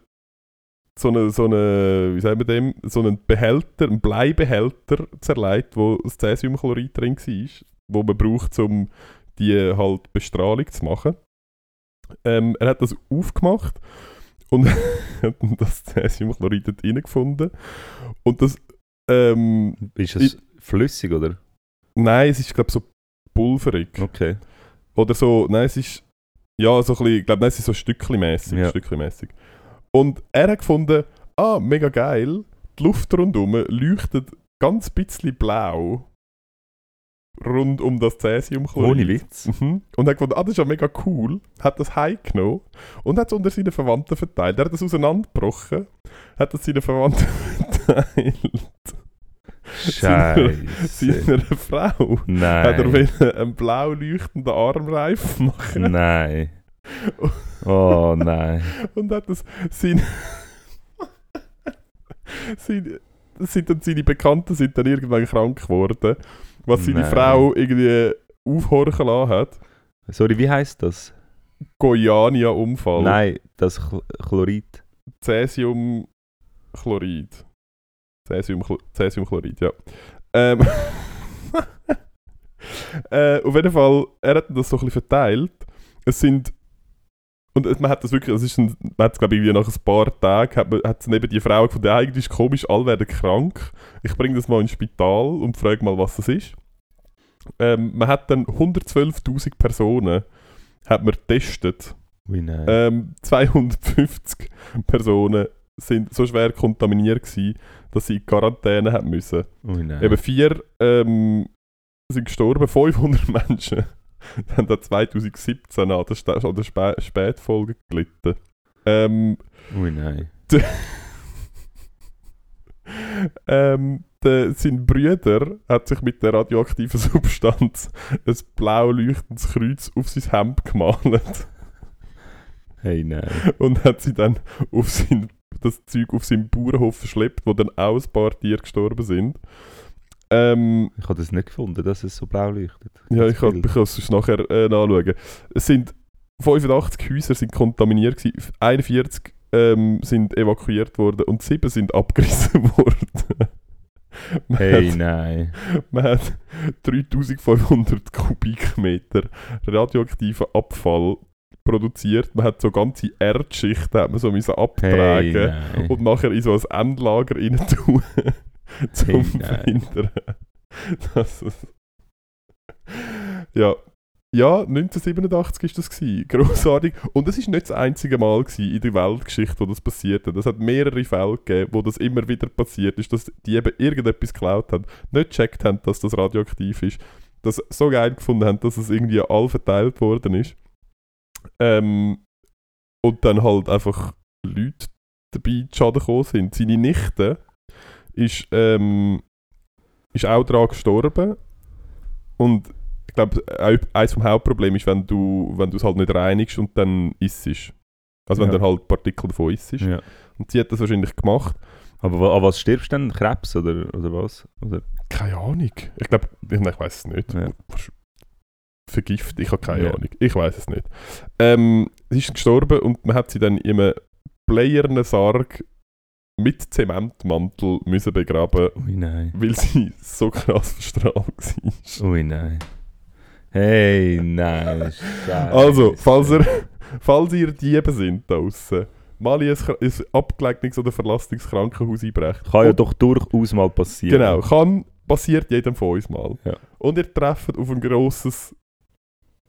so eine, so eine, wie sagen wir dem, so einen Behälter, einen Bleibehälter zerlegt, wo das Cäsiumchlorid drin war, wo man braucht, um die halt Bestrahlung zu machen. Ähm, er hat das aufgemacht und hat das Cäsiumchlorid dort reingefunden. Und das, ähm, Ist es flüssig, oder? nein, es ist glaube ich so pulverig. Okay. Oder so, nein, es ist, ja, so ein bisschen, ich glaube, nein, es ist so stückchenmässig, Ja. stückchenmässig. Und er hat gefunden, ah, mega geil, die Luft rundherum leuchtet ganz bisschen blau rund um das Cäsiumchlorid. Ohne Witz. Mhm. Und hat gefunden, ah, das ist ja mega cool, hat das heimgenommen und hat es unter seinen Verwandten verteilt. Er hat das auseinandergebrochen, hat das seinen Verwandten verteilt. Scheiße. Seiner Frau hat er Nein. wollen einen blau leuchtenden Armreif machen. Nein. Oh nein. Und hat das sein, sein, sind dann seine Bekannten sind dann irgendwann krank geworden, was seine Nein. Frau irgendwie aufhorchen lassen hat. Sorry, wie heißt das? Goiânia-Unfall. Nein, das Chl Chlorid. Cäsiumchlorid. Cäsiumchlo Cäsiumchlorid, ja. Ähm, äh, auf jeden Fall, er hat das so ein bisschen verteilt. Es sind und man hat das wirklich, es ist ein, man hat glaube ich nach ein paar Tagen, hat, man, hat neben die Frau gefunden, ja, eigentlich ist komisch, alle werden krank. Ich bringe das mal ins Spital und frage mal, was das ist. Ähm, man hat dann 112'000 Personen hat man getestet. Ui, nein. Ähm, 250 Personen sind so schwer kontaminiert gewesen, dass sie in Quarantäne haben müssen. Nein. Eben vier ähm, sind gestorben, 500 Menschen haben da 2017 an der, an der Spä Spätfolge gelitten. Ähm, Ui, nein. ähm, der, sein Brüder hat sich mit der radioaktiven Substanz ein blau leuchtendes Kreuz auf sein Hemd gemalt Hey, nein. und hat sie dann auf sein, das Zeug auf seinen Bauernhof verschleppt, wo dann auch ein paar Tiere gestorben sind. Ähm, Ich habe das nicht gefunden, dass es so blau leuchtet. Ja, ich kann Bild. ich kann es nachher äh, nachschauen. Es sind 85 Häuser sind kontaminiert gewesen, 41 ähm, sind evakuiert worden und 7 sind abgerissen worden. man, Hey, hat, nein. man hat 3500 Kubikmeter radioaktiven Abfall produziert. Man hat so ganze Erdschichten hat man so müssen Hey, abtragen nein. und nachher in so ein Endlager rein tun, zum Hey, verhindern. dass es ja. Ja, 1987 war das. Gewesen. Grossartig. Und es war nicht das einzige Mal in der Weltgeschichte, wo das passiert hat. Es hat mehrere Fälle gegeben, wo das immer wieder passiert ist, dass die eben irgendetwas geklaut haben, nicht gecheckt haben, dass das radioaktiv ist, das so geil gefunden haben, dass es irgendwie all verteilt worden ist. Ähm, und dann halt einfach Leute dabei zu Schaden gekommen sind. Seine Nichte ist, ähm, ist auch daran gestorben. Und ich glaube, eines vom Hauptproblem ist, wenn du wenn du es halt nicht reinigst und dann isst. Also wenn Ja. dann halt Partikel davon isst. Ja. Und sie hat das wahrscheinlich gemacht. Aber an was stirbst du denn? Krebs oder, oder was? Oder? Keine Ahnung. Ich glaube, ich, ich weiß es nicht. Ja. Vergift, ich habe keine Ja. Ahnung. Ich weiß es nicht. Ähm, sie ist gestorben und man hat sie dann in einem bleiernen Sarg mit Zementmantel müssen begraben, nein. weil sie so krass verstrahlt war. Ui, nein. Hey, nein. Scheiße. Also, falls ihr, falls ihr Diebe sind da draussen, mal in ein, ein abgelegenes oder verlassenes Krankenhaus einbrechen. Kann ja Und- doch durchaus mal passieren. Genau, kann, passiert jedem von uns mal. Ja. Und ihr trefft auf ein grosses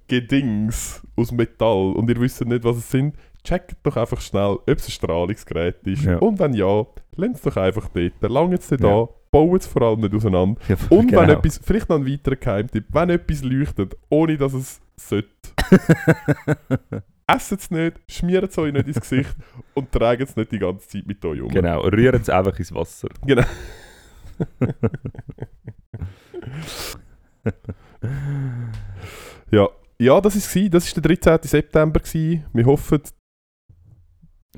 Gedings aus Metall und ihr wisst nicht, was es sind, checkt doch einfach schnell, ob es ein Strahlungsgerät ist. Ja. Und wenn ja, lasst es doch einfach dort. Langt es nicht Ja. an, baut es vor allem nicht auseinander. Ja, Und wenn genau. etwas, vielleicht noch ein weiterer Geheimtipp, wenn etwas leuchtet, ohne dass es sollte, esset es nicht, schmiert es euch nicht ins Gesicht und tragt es nicht die ganze Zeit mit euch um. Genau, rühren es einfach ins Wasser. Genau. Ja, ja das war. Das war der 13. September. Gewesen. Wir hoffen,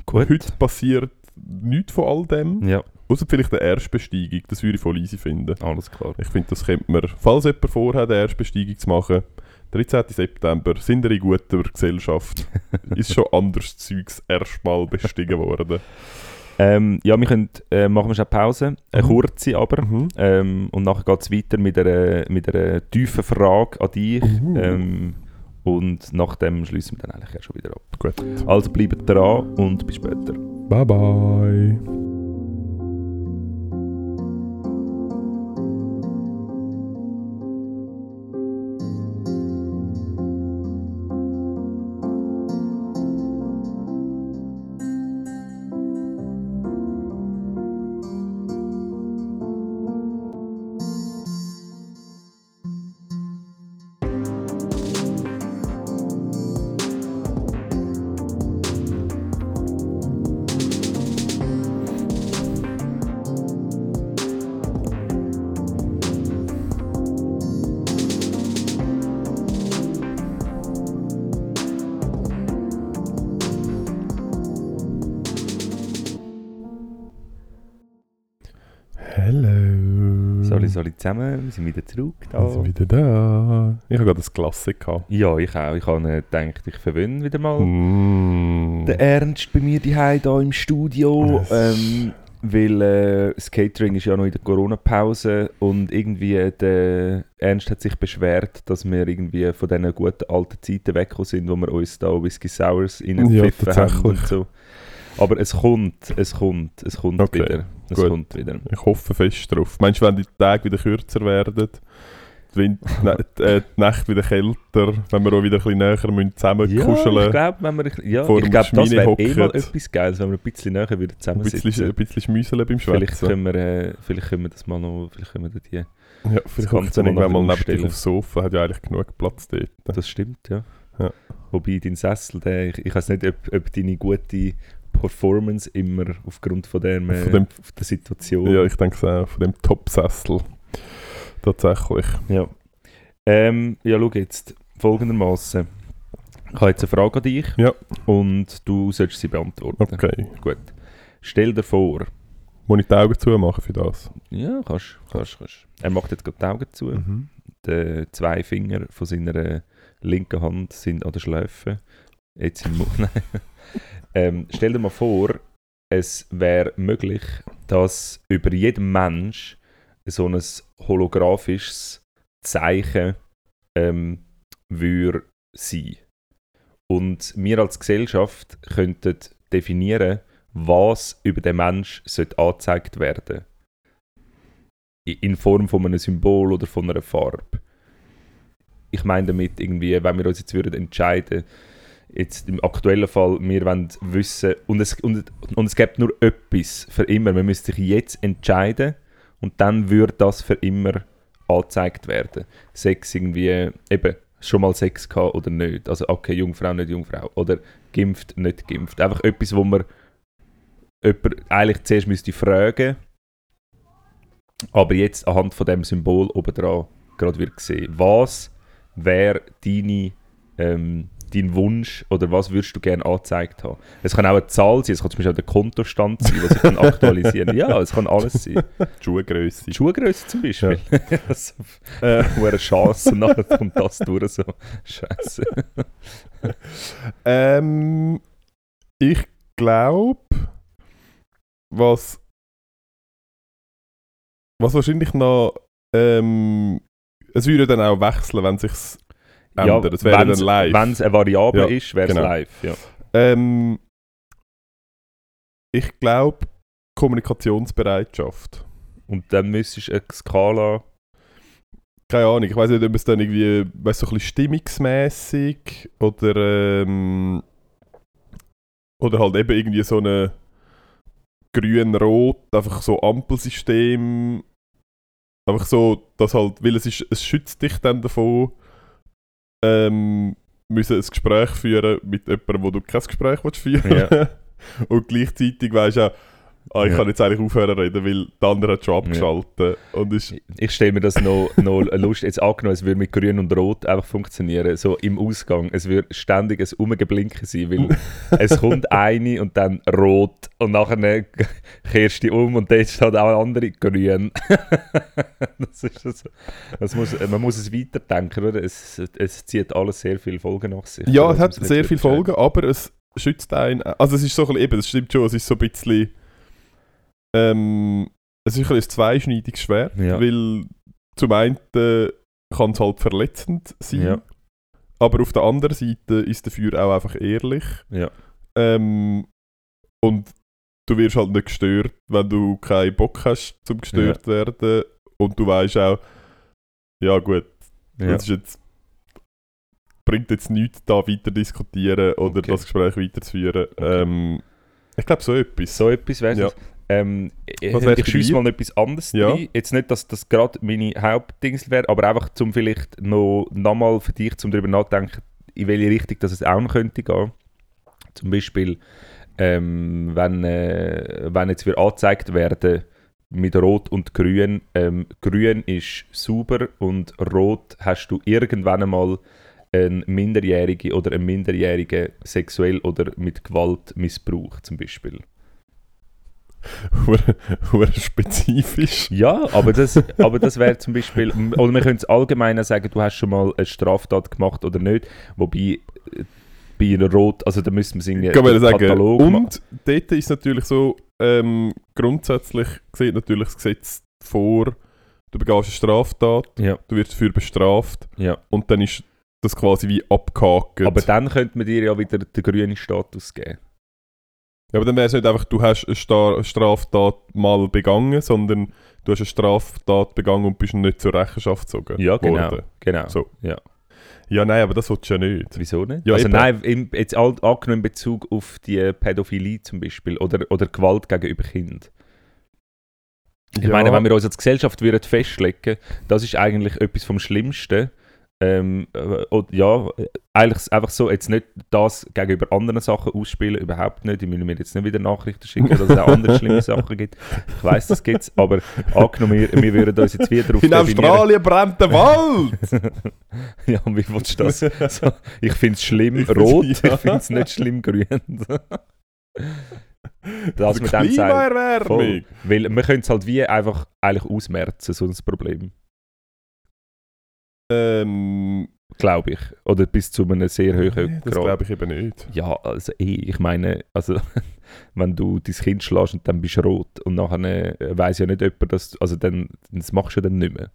Gut. heute passiert nichts von all dem. Ja, Außer vielleicht eine Erstbesteigung. Das würde ich voll easy finden. alles klar. Ich finde, das könnte man, falls jemand vorhat, eine Erstbesteigung zu machen, 13. September, sind wir in guter Gesellschaft. ist schon anderes Zeugs erstmal bestiegen worden. Ähm, ja, wir können, äh, machen wir schon eine Pause, eine Mhm. kurze aber. Mhm. Ähm, und nachher geht es weiter mit einer, mit einer tiefen Frage an dich. Mhm. Ähm, und nach dem schließen wir dann eigentlich ja schon wieder ab. Gut. Also bleibt dran und bis später. Bye bye. Zusammen? Wir sind wieder zurück da. Wir sind wieder da. Ich habe gerade das Klassik gehabt. Ja, ich auch. Ich habe gedacht, ich verwöhne wieder mal Mm. den Ernst bei mir hier im Studio. Ähm, weil äh, das Catering ist ja noch in der Corona-Pause und irgendwie der Ernst hat sich beschwert, dass wir irgendwie von diesen guten alten Zeiten weggekommen sind, wo wir uns da Whisky Sours reingepfiffen haben tatsächlich. und so. Aber es kommt, es kommt, es kommt Okay, wieder. Es gut. kommt wieder. Ich hoffe fest drauf. Meinst du, wenn die Tage wieder kürzer werden, die, Wind ne, die, äh, die Nächte wieder kälter, wenn wir auch wieder ein bisschen näher müssen zusammen Ja, ich glaube, wenn wir, ja, vor ich dem glaub, das wäre eh mal etwas Geiles, wenn wir ein bisschen näher wieder ein zusammensitzen. bisschen, ein bisschen schmüseln beim Vielleicht Schwätzen. können, wir, äh, vielleicht können wir das mal noch, vielleicht können wir die, Ja, vielleicht kommt dann irgendwann mal neben dich aufs Sofa, hat ja eigentlich genug Platz dort. das stimmt, ja. Ja. Wobei dein Sessel, der, ich, ich weiß nicht, ob, ob deine gute Performance immer aufgrund von, dem, äh, Von dem- der Situation. Ja, ich denke es auch, von dem Top-Sessel. Tatsächlich. Ja, ähm, ja schau jetzt, folgendermaßen. Ich habe jetzt eine Frage an dich Ja. und du sollst sie beantworten. Okay. Gut. Stell dir vor, Muss ich die Augen zumachen für das? ja, kannst, kannst, kannst. Er macht jetzt gerade die Augen zu. Mhm. Die zwei Finger von seiner linken Hand sind an der Schläfe. Jetzt im Mund. Ähm, stell dir mal vor, es wäre möglich, dass über jedem Mensch so ein holographisches Zeichen ähm, würde sein. Und wir als Gesellschaft könnten definieren, was über den Mensch sollte angezeigt werden I- in Form von einem Symbol oder von einer Farbe. Ich meine damit irgendwie, wenn wir uns jetzt würden entscheiden, jetzt im aktuellen Fall, wir wollen wissen, und es, und, und es gibt nur etwas für immer, man müsste sich jetzt entscheiden und dann würde das für immer angezeigt werden. Sex irgendwie, eben, schon mal Sex gehabt oder nicht. Also okay, Jungfrau, nicht Jungfrau. Oder geimpft, nicht geimpft. Einfach etwas, wo man eigentlich zuerst müsste fragen aber jetzt anhand von dem Symbol obendrauf gerade wird gesehen. Was wäre deine, ähm, dein Wunsch oder was würdest du gerne angezeigt haben? Es kann auch eine Zahl sein, es kann zum Beispiel auch der Kontostand sein, was ich dann aktualisieren Ja, es kann alles sein. Die Schuhgröße. Die Schuhgröße zum Beispiel. so, Äh, eine Chance nachher kommt das durch so. Scheiße. ähm, ich glaube, was, was wahrscheinlich noch, ähm, es würde dann auch wechseln, wenn sich's ändert. es wäre dann live. Wenn es eine Variable Ja, ist, wäre es genau. live. Ja. Ähm, ich glaube, Kommunikationsbereitschaft. Und dann müsstest du eine Skala. Keine Ahnung, ich weiß nicht, ob es dann irgendwie, weißt du, so ein bisschen stimmungsmäßig oder, ähm, oder halt eben irgendwie so eine grün-rot, einfach so Ampelsystem. Einfach so, dass halt, weil es ist, es schützt dich dann davon, ähm, müssen ein Gespräch führen mit jemandem, wo du kein Gespräch willst führen. Und gleichzeitig weißt du auch, ah, ich Ja. kann jetzt eigentlich aufhören reden, weil der andere hat schon Ja. abgeschaltet. Und ist, Ich stelle mir das noch, noch lustig. Jetzt angenommen, es würde mit Grün und Rot einfach funktionieren. So im Ausgang. Es würde ständig ein Umgeblinken sein, weil es kommt eine und dann Rot und nachher kehrst du dich um und dann ist halt auch eine andere Grün. das ist so. Das muss, man muss es weiterdenken, oder? Es, es zieht alles sehr viele Folgen nach sich. Ja, Oder? es Das hat sehr viele. Folgen, aber es schützt einen. Also es ist so ein bisschen, eben, das stimmt schon, es ist so ein bisschen. Ähm, es ist ein, zweischneidiges Schwert, Ja. weil zum einen kann es halt verletzend sein, Ja. aber auf der anderen Seite ist dafür auch einfach ehrlich. Ja. Ähm, und du wirst halt nicht gestört, wenn du keinen Bock hast, zum gestört werden. Und du weißt auch, ja gut, Ja. das ist jetzt, bringt jetzt nichts, da weiter diskutieren oder Okay. das Gespräch weiterzuführen. Okay. Ähm, ich glaube, so etwas. So etwas wäre Ja. Ähm, ich wär's ich dir? mal noch etwas anderes Ja. rein. Jetzt nicht, dass das gerade meine Hauptdings wäre, aber einfach zum vielleicht noch nochmal für dich, zum darüber nachdenken, in welche Richtung das es auch noch könnte gehen. Zum Beispiel, ähm, wenn, äh, wenn jetzt wir angezeigt werden mit Rot und Grün. Ähm, Grün ist sauber und Rot hast du irgendwann einmal einen Minderjährige oder einen Minderjährigen sexuell oder mit Gewalt missbraucht zum Beispiel. Spezifisch. Ja, aber das, aber das wäre zum Beispiel, oder wir können es allgemeiner sagen, du hast schon mal eine Straftat gemacht oder nicht, wobei äh, bei einer Rot, also da müssen wir es irgendwie kann sagen, Katalog machen. und dort ist natürlich so, ähm, grundsätzlich sieht natürlich das Gesetz vor, du begehst eine Straftat, Ja, du wirst dafür bestraft ja. und dann ist das quasi wie abgehakt. Aber dann könnte man dir ja wieder den grünen Status geben. Ja, aber dann wäre es nicht einfach, du hast eine, Star Straftat mal begangen, sondern du hast eine Straftat begangen und bist nicht zur Rechenschaft gezogen Ja, genau. worden. genau. So. Ja. Ja, nein, aber das willst du ja nicht. Wieso nicht? Ja, also eben. nein, in, jetzt angenommen in Bezug auf die Pädophilie zum Beispiel oder, oder Gewalt gegenüber Kind. Ich ja, meine, wenn wir uns als Gesellschaft würden festlegen, das ist eigentlich etwas vom Schlimmsten. Ähm, äh, ja, eigentlich einfach so, jetzt nicht das gegenüber anderen Sachen ausspielen, überhaupt nicht. Ich will mir jetzt nicht wieder Nachrichten schicken, dass es auch andere schlimme Sachen gibt. Ich weiß, das gibt es, aber angenommen, wir, wir würden uns jetzt wieder darauf in Australien brennt der Wald! Ja, wie willst du das? So, ich finde es schlimm rot, Ja. ich finde es nicht schlimm grün. Dass man dann sagt, Klimaerwärmung! voll. weil man könnte es halt wie einfach eigentlich ausmerzen, so ein Problem, Ähm, glaube ich. Oder bis zu einem sehr hohen nee, das Grad. glaube ich eben nicht. Ja, also eh, ich meine, also wenn du dein Kind schlägst und dann bist du rot und nachher äh, weiss ja nicht jemand, dass also dann, das machst du dann nicht mehr.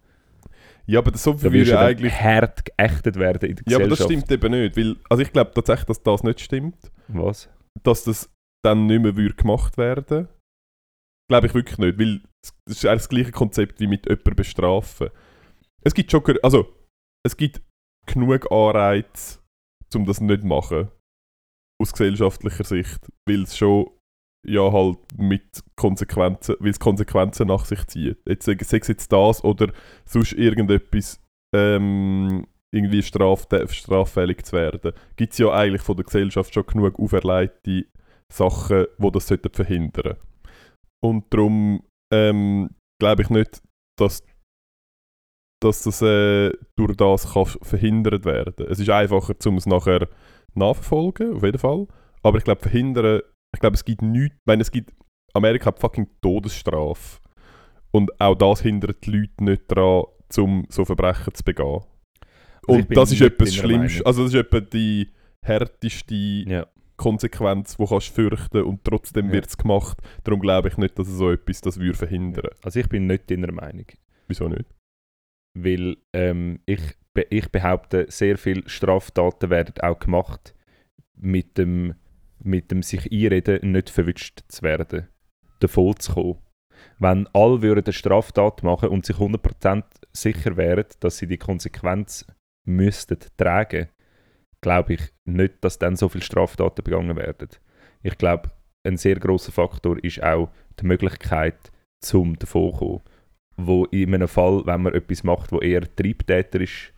Ja, aber das so viel würde du dann eigentlich... hart geächtet werden in der Ja, aber das Gesellschaft. stimmt eben nicht, weil... Also ich glaube tatsächlich, dass das nicht stimmt. Was? Dass das dann nicht mehr würde gemacht werden Glaube ich wirklich nicht, weil das ist eigentlich das gleiche Konzept wie mit jemandem bestrafen. Es gibt schon... Also, es gibt genug Anreize, um das nicht zu machen. Aus gesellschaftlicher Sicht. Weil es schon ja halt mit Konsequenzen, weil es Konsequenzen nach sich zieht. Jetzt sei es jetzt das oder sonst irgendetwas ähm, irgendwie straf straffällig zu werden. Gibt es ja eigentlich von der Gesellschaft schon genug auferlegte Sachen, die das sollten verhindern Und darum ähm, glaube ich nicht, dass, dass das äh, durch das kann verhindert werden Es ist einfacher, um es nachher nachverfolgen, auf jeden Fall. Aber ich glaube, verhindern, ich glaube, es gibt nichts, ich meine, es gibt, Amerika hat fucking Todesstrafe. Und auch das hindert die Leute nicht daran, um so Verbrechen zu begehen. Also Und das ist etwas Schlimmstes, Meinung. also das ist etwa die härteste Ja. Konsequenz, die kannst du fürchten und trotzdem Ja. wird es gemacht. Darum glaube ich nicht, dass es so etwas das würde verhindern. Also ich bin nicht deiner Meinung. Wieso nicht? Weil ähm, ich, ich behaupte, sehr viele Straftaten werden auch gemacht mit dem, mit dem sich einreden, nicht verwünscht zu werden, davon zu kommen. Wenn alle würden eine Straftat machen und sich 100% sicher wären, dass sie die Konsequenz müssten tragen, glaube ich nicht, dass dann so viele Straftaten begangen werden. Ich glaube, ein sehr großer Faktor ist auch die Möglichkeit, zum davonkommen wo in einem Fall, wenn man etwas macht, wo eher triebtäterisch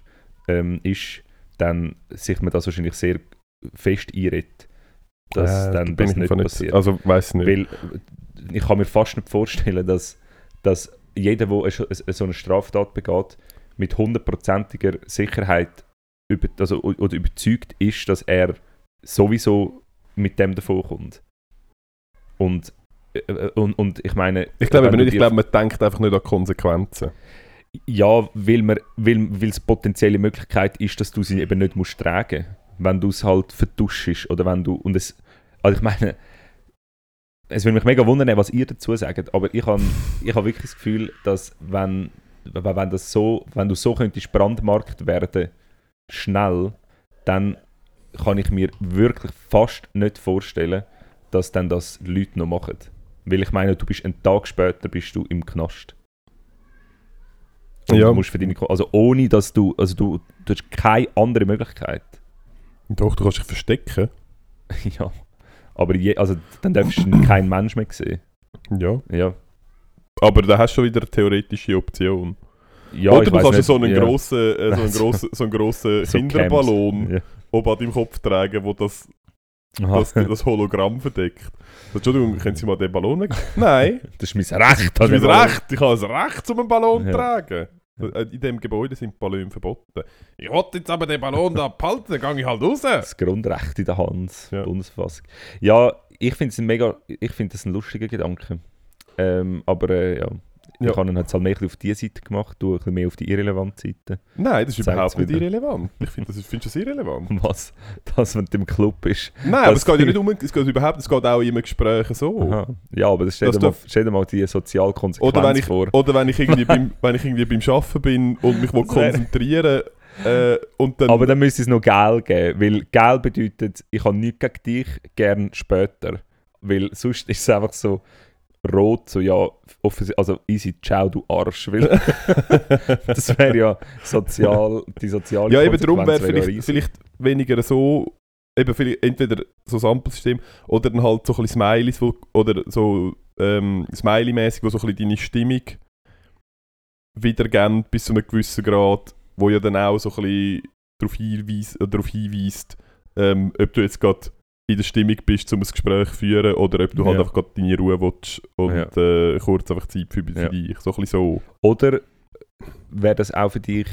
ähm, ist, dann sich man das wahrscheinlich sehr fest einredet, dass Äh, dann das ich nicht passiert. Also weiß nicht. Weil ich kann mir fast nicht vorstellen, dass, dass jeder, der so eine Straftat begeht, mit hundertprozentiger Sicherheit über, also, oder überzeugt ist, dass er sowieso mit dem davonkommt. Und, und, und ich meine... ich glaube du nicht, ich glaube, man denkt einfach nicht an Konsequenzen. ja, weil man, weil, es potenzielle Möglichkeit ist, dass du sie eben nicht musst tragen, wenn du es halt vertuschst oder wenn du und es, also ich meine, es würde mich mega wundern, was ihr dazu sagt, aber ich habe ich hab wirklich das Gefühl, dass wenn, wenn, wenn das so, wenn du so könntest brandmarkt werden schnell, dann kann ich mir wirklich fast nicht vorstellen, dass dann das Leute noch machen. Weil ich meine, du bist einen Tag später bist du im Knast. Und Ja. du musst für deine, also ohne dass du, also du, du hast keine andere Möglichkeit. Doch, du kannst dich verstecken. ja. Aber je, also, dann darfst du keinen Mensch mehr sehen. Ja. Ja. Aber da hast du schon wieder eine theoretische Option. ja Oder du kannst nicht, so einen ja. grossen, äh, so einen grossen, so einen grossen So Kinderballon Camps. oben an deinem Kopf tragen, wo das, Ja. Aha. das, das Hologramm verdeckt. Entschuldigung, können Sie mal den Ballon weg? Nein, Das ist mein Recht. das ist also- mein Recht. Ich habe das Recht, um einen Ballon zu Ja. tragen. Äh, In diesem Gebäude sind Ballone verboten. Ich wollte jetzt aber den Ballon da behalten, dann gehe ich halt raus. Das Grundrecht in der Hand, Ja. Bundesverfassung. Ja, ich finde es ein mega, ich finde das ein lustiger Gedanke. Ähm, aber äh, ja, Ja. Ich habe ihn halt halt mehr auf die Seite gemacht, du ein bisschen mehr auf die irrelevante Seite. Nein, das ist Zeigt's überhaupt nicht wieder. irrelevant. Ich finde das, du das irrelevant? Was? Das, wenn du im Club bist. Nein, aber es geht ja nicht um, es geht überhaupt, es geht auch in einem Gespräch so. Aha. Ja, aber das stell, Dass dir mal, die Sozialkonsequenz Oder wenn ich, vor. oder wenn ich irgendwie beim, wenn ich irgendwie beim Arbeiten bin und mich konzentrieren äh, und dann... Aber dann müsste es noch Gel geben, weil Gel bedeutet, ich habe nichts gegen dich, gern später. Weil sonst ist es einfach so rot, so ja, also easy, ciao du Arsch. Weil das wäre ja sozial, die soziale ja, eben darum wäre ja vielleicht, riesig. vielleicht weniger so... Eben vielleicht entweder so Samplesystem oder dann halt so ein bisschen Smileys, wo, oder so ähm, Smiley-mäßig, wo so ein bisschen deine Stimmung wiedergeben bis zu einem gewissen Grad, wo ja dann auch so ein bisschen darauf hinweist, äh, darauf hinweist ähm, ob du jetzt gerade in der Stimmung bist, um ein Gespräch zu führen oder ob du halt Ja. einfach gerade deine Ruhe willst und Ja. äh, kurz einfach Zeit für, für Ja. dich. So ein bisschen so. Oder wäre das auch für dich,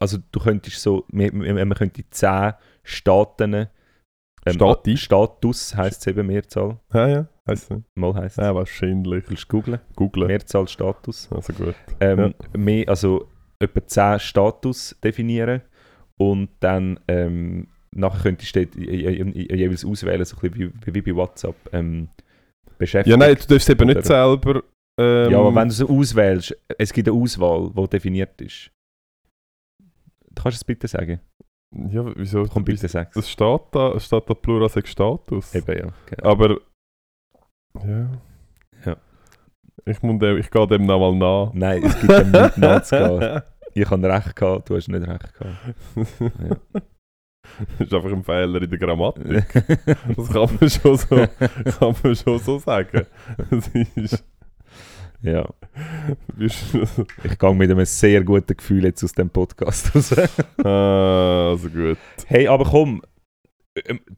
also du könntest so, man, man könnte 10 Staaten, ähm, Stati? Status heisst es eben Mehrzahl, Ja, ja, heisst es. mal heisst es. Ja, wahrscheinlich. Willst du googlen? Googlen. Mehrzahl Status. Also gut. ähm, mehr, also etwa 10 Status definieren und dann ähm, nachher könntest du jeweils auswählen, so ein bisschen wie, wie bei WhatsApp. Ähm, beschäftigt. Ja, nein, du darfst es eben nicht selber. Ähm, ja, aber wenn du so auswählst, es gibt eine Auswahl, die definiert ist. Kannst du es bitte sagen? Ja, wieso? Komm, bitte sag's. Das steht da, es steht da Pluralsex Status. Eben, ja. Genau. Aber. Ja. Ja. Ich, muss dem, ich gehe dem nochmal nach. Nein, es gibt dem nichts nachzugehen. Ich habe recht gehabt, du hast nicht recht gehabt. Das ist einfach ein Fehler in der Grammatik. Das kann man schon so, kann man schon so sagen. Das ist, ja, ich gehe mit einem sehr guten Gefühl jetzt aus dem Podcast raus. ah, also gut. Hey, aber komm,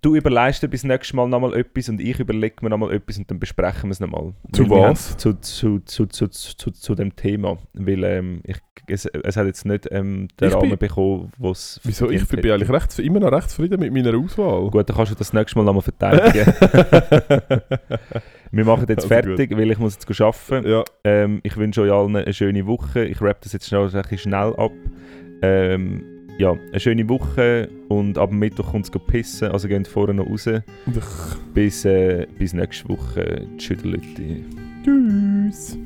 du überlegst dir bis nächstes Mal nochmal etwas und ich überlege mir nochmal etwas und dann besprechen wir es nochmal. Zu was? Zu, zu, zu, zu, zu, zu dem Thema. Weil ähm, ich, es, es hat jetzt nicht ähm, den Ich bin- Rahmen bekommen, was Wieso? Ich bin eigentlich recht, immer noch recht zufrieden mit meiner Auswahl. Gut, dann kannst du das nächste Mal nochmal verteidigen. wir machen jetzt Also fertig, weil ich muss jetzt arbeiten. ja, Ähm, ich wünsche euch allen eine schöne Woche. Ich rappe das jetzt schnell, ein bisschen schnell ab. Ähm, ja, eine schöne Woche und ab Mittwoch kommt es pissen, also geht vorher noch raus. Bis, äh, bis nächste Woche. Tschüss, Leute. Tschüss.